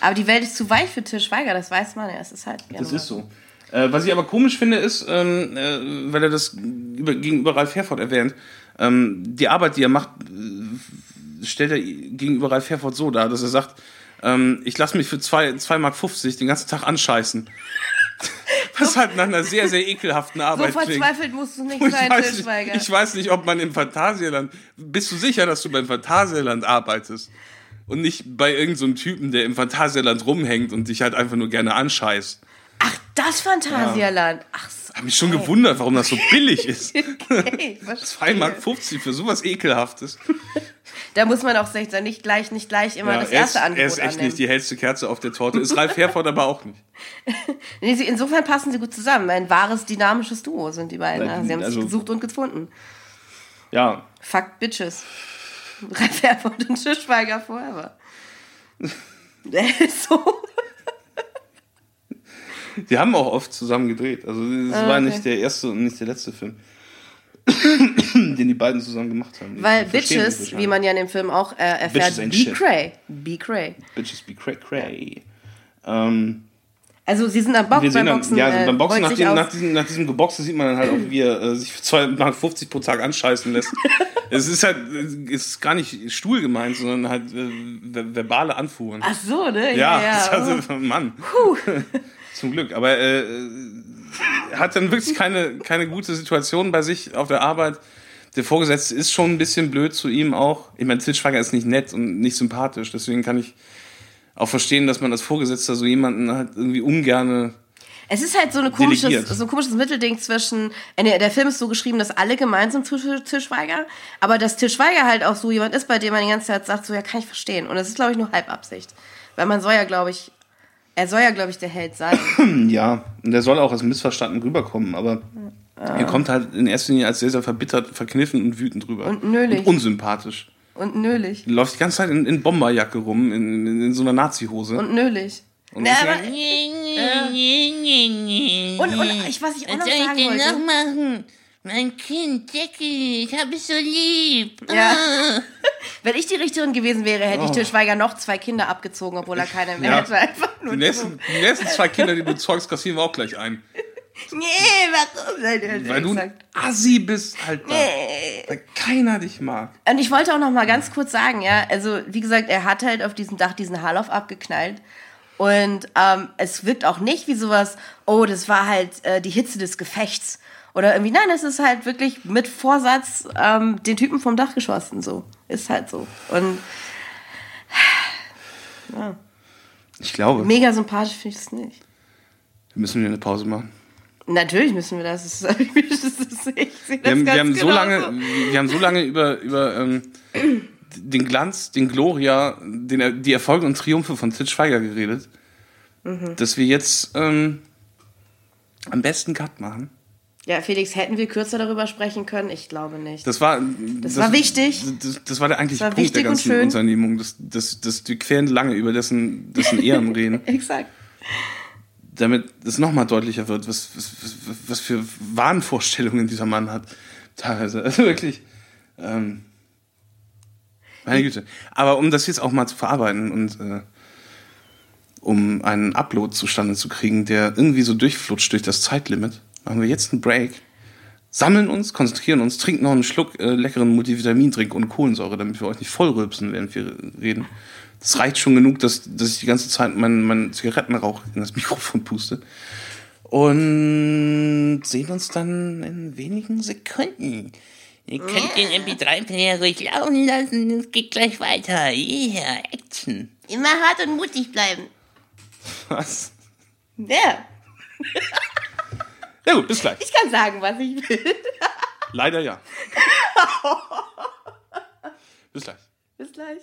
aber die Welt ist zu weich für Til Schweiger, das weiß man ja. Es ist halt. Das ist so. Äh, was ich aber komisch finde, ist, ähm, äh, weil er das über, gegenüber Ralf Herford erwähnt, ähm, die Arbeit, die er macht, äh, stellt er gegenüber Ralf Herford so dar, dass er sagt, ähm, ich lasse mich für 2 zwei, zwei Mark 50 den ganzen Tag anscheißen. Was halt nach einer sehr, sehr ekelhaften So Arbeit klingt. verzweifelt musst du nicht Ich sein, weiß, Schweiger. ich weiß nicht, ob man im Phantasialand. Bist du sicher, dass du beim Phantasialand arbeitest? Und nicht bei irgendeinem so Typen, der im Phantasialand rumhängt und dich halt einfach nur gerne anscheißt. Ach, das Phantasialand. Ach so. Hab mich schon gewundert, warum das so billig ist. Okay, verstehe. 2,50 Mark für sowas Ekelhaftes. Da muss man auch sein, nicht gleich, nicht gleich immer Ja, das er, ist, erste Angebot er ist echt annehmen. nicht die hellste Kerze auf der Torte. Ist Ralf Herford aber auch nicht. Insofern passen sie gut zusammen. Ein wahres, dynamisches Duo sind die beiden. Nein, sie haben also- sich gesucht und gefunden. Ja, Fuck Bitches. Ralf Herford und Tischweiger forever. So. die haben auch oft zusammen gedreht. Also es Ah, war okay. nicht der erste und nicht der letzte Film, den die beiden zusammen gemacht haben. Weil Bitches, wie man ja in dem Film auch äh, erfährt, be shit. cray. Be cray. Bitches be cray cray. Ähm, Also sie sind am Box, sehen beim Boxen. ja, äh, beim Boxen, nach, dem, nach, diesem, nach diesem Geboxe sieht man dann halt auch, wie er äh, sich für 2,50 Mark pro Tag anscheißen lässt. es ist halt, es ist gar nicht Stuhl gemeint, sondern halt äh, ver- verbale Anfuhren. Ach so, ne? Ja, ja. das ja. also, Mann. Zum Glück. Aber äh, hat dann wirklich keine, keine gute Situation bei sich auf der Arbeit. Der Vorgesetzte ist schon ein bisschen blöd zu ihm auch. Ich meine, Til Schweiger ist nicht nett und nicht sympathisch. Deswegen kann ich auch verstehen, dass man als Vorgesetzter so jemanden halt irgendwie ungerne. Es ist halt so, eine komisches, so ein komisches Mittelding zwischen, äh, der Film ist so geschrieben, dass alle gemeint sind für Til Schweiger, aber dass Til Schweiger halt auch so jemand ist, bei dem man die ganze Zeit sagt, so, ja, kann ich verstehen. Und das ist, glaube ich, nur Halbabsicht. Weil man soll ja, glaube ich, er soll ja, glaube ich, der Held sein. Ja, und der soll auch als missverstanden rüberkommen, aber er kommt halt in erster Linie als sehr, sehr verbittert, verkniffen und wütend rüber. Und nölig. Und unsympathisch. Und nölig. Läuft die ganze Zeit in, in Bomberjacke rum, in, in, in so einer Nazi-Hose. Und nölig. Und Na, aber, ja- und, und ich, was ich auch Was noch sagen denn noch wollte. machen? Mein Kind, Jackie, ich hab es so lieb. Ja. Ah. Wenn ich die Richterin gewesen wäre, hätte ich Til Schweiger noch zwei Kinder abgezogen, obwohl er keine mehr Oh. Ja. hätte. Einfach nur Die nächsten, die nächsten zwei Kinder, die du zeugst, kassieren wir auch gleich ein. Nee, warum? Nein, Weil du ein. Assi bist, Alter. Nee. Weil keiner dich mag. Und ich wollte auch noch mal ganz kurz sagen, ja, also wie gesagt, er hat halt auf diesem Dach diesen Haarlauf abgeknallt. Und ähm, es wirkt auch nicht wie sowas, oh, das war halt äh, die Hitze des Gefechts. Oder irgendwie, nein, es ist halt wirklich mit Vorsatz ähm, den Typen vom Dach geschossen. So. Ist halt so. Und Ich glaube, mega sympathisch finde ich es nicht. müssen wir eine Pause machen. Natürlich müssen wir das. Das ist, das ist, das Wir haben, wir haben so lange, wir haben so lange über, über ähm, den Glanz, den Gloria, den, die Erfolge und Triumphe von Til Schweiger geredet, Mhm. dass wir jetzt ähm, am besten Cut machen. Ja, Felix, hätten wir kürzer darüber sprechen können? Ich glaube nicht. Das war, Das war wichtig. Das, das war der eigentliche war Punkt der ganzen. Unternehmung, dass, dass, dass wir quälen lange über dessen, dessen Ehren reden, Exakt. damit es nochmal deutlicher wird, was, was, was, was für Wahnvorstellungen dieser Mann hat. Teilweise. Also wirklich. Ähm, meine Güte. Aber um das jetzt auch mal zu verarbeiten und äh, um einen Upload zustande zu kriegen, der irgendwie so durchflutscht durch das Zeitlimit, machen wir jetzt einen Break, sammeln uns, konzentrieren uns, trinken noch einen Schluck äh, leckeren Multivitamindrink und Kohlensäure, damit wir euch nicht vollrülpsen, während wir reden. Das reicht schon genug, dass, dass ich die ganze Zeit meinen, meinen Zigarettenrauch in das Mikrofon puste. Und sehen uns dann in wenigen Sekunden. Ihr könnt den MP3-Player ruhig laufen lassen, es geht gleich weiter. Yeah, Action. Immer hart und mutig bleiben. Was? Ja, Ja gut, bis gleich. ich kann sagen, was ich will. Leider ja. bis gleich. Bis gleich.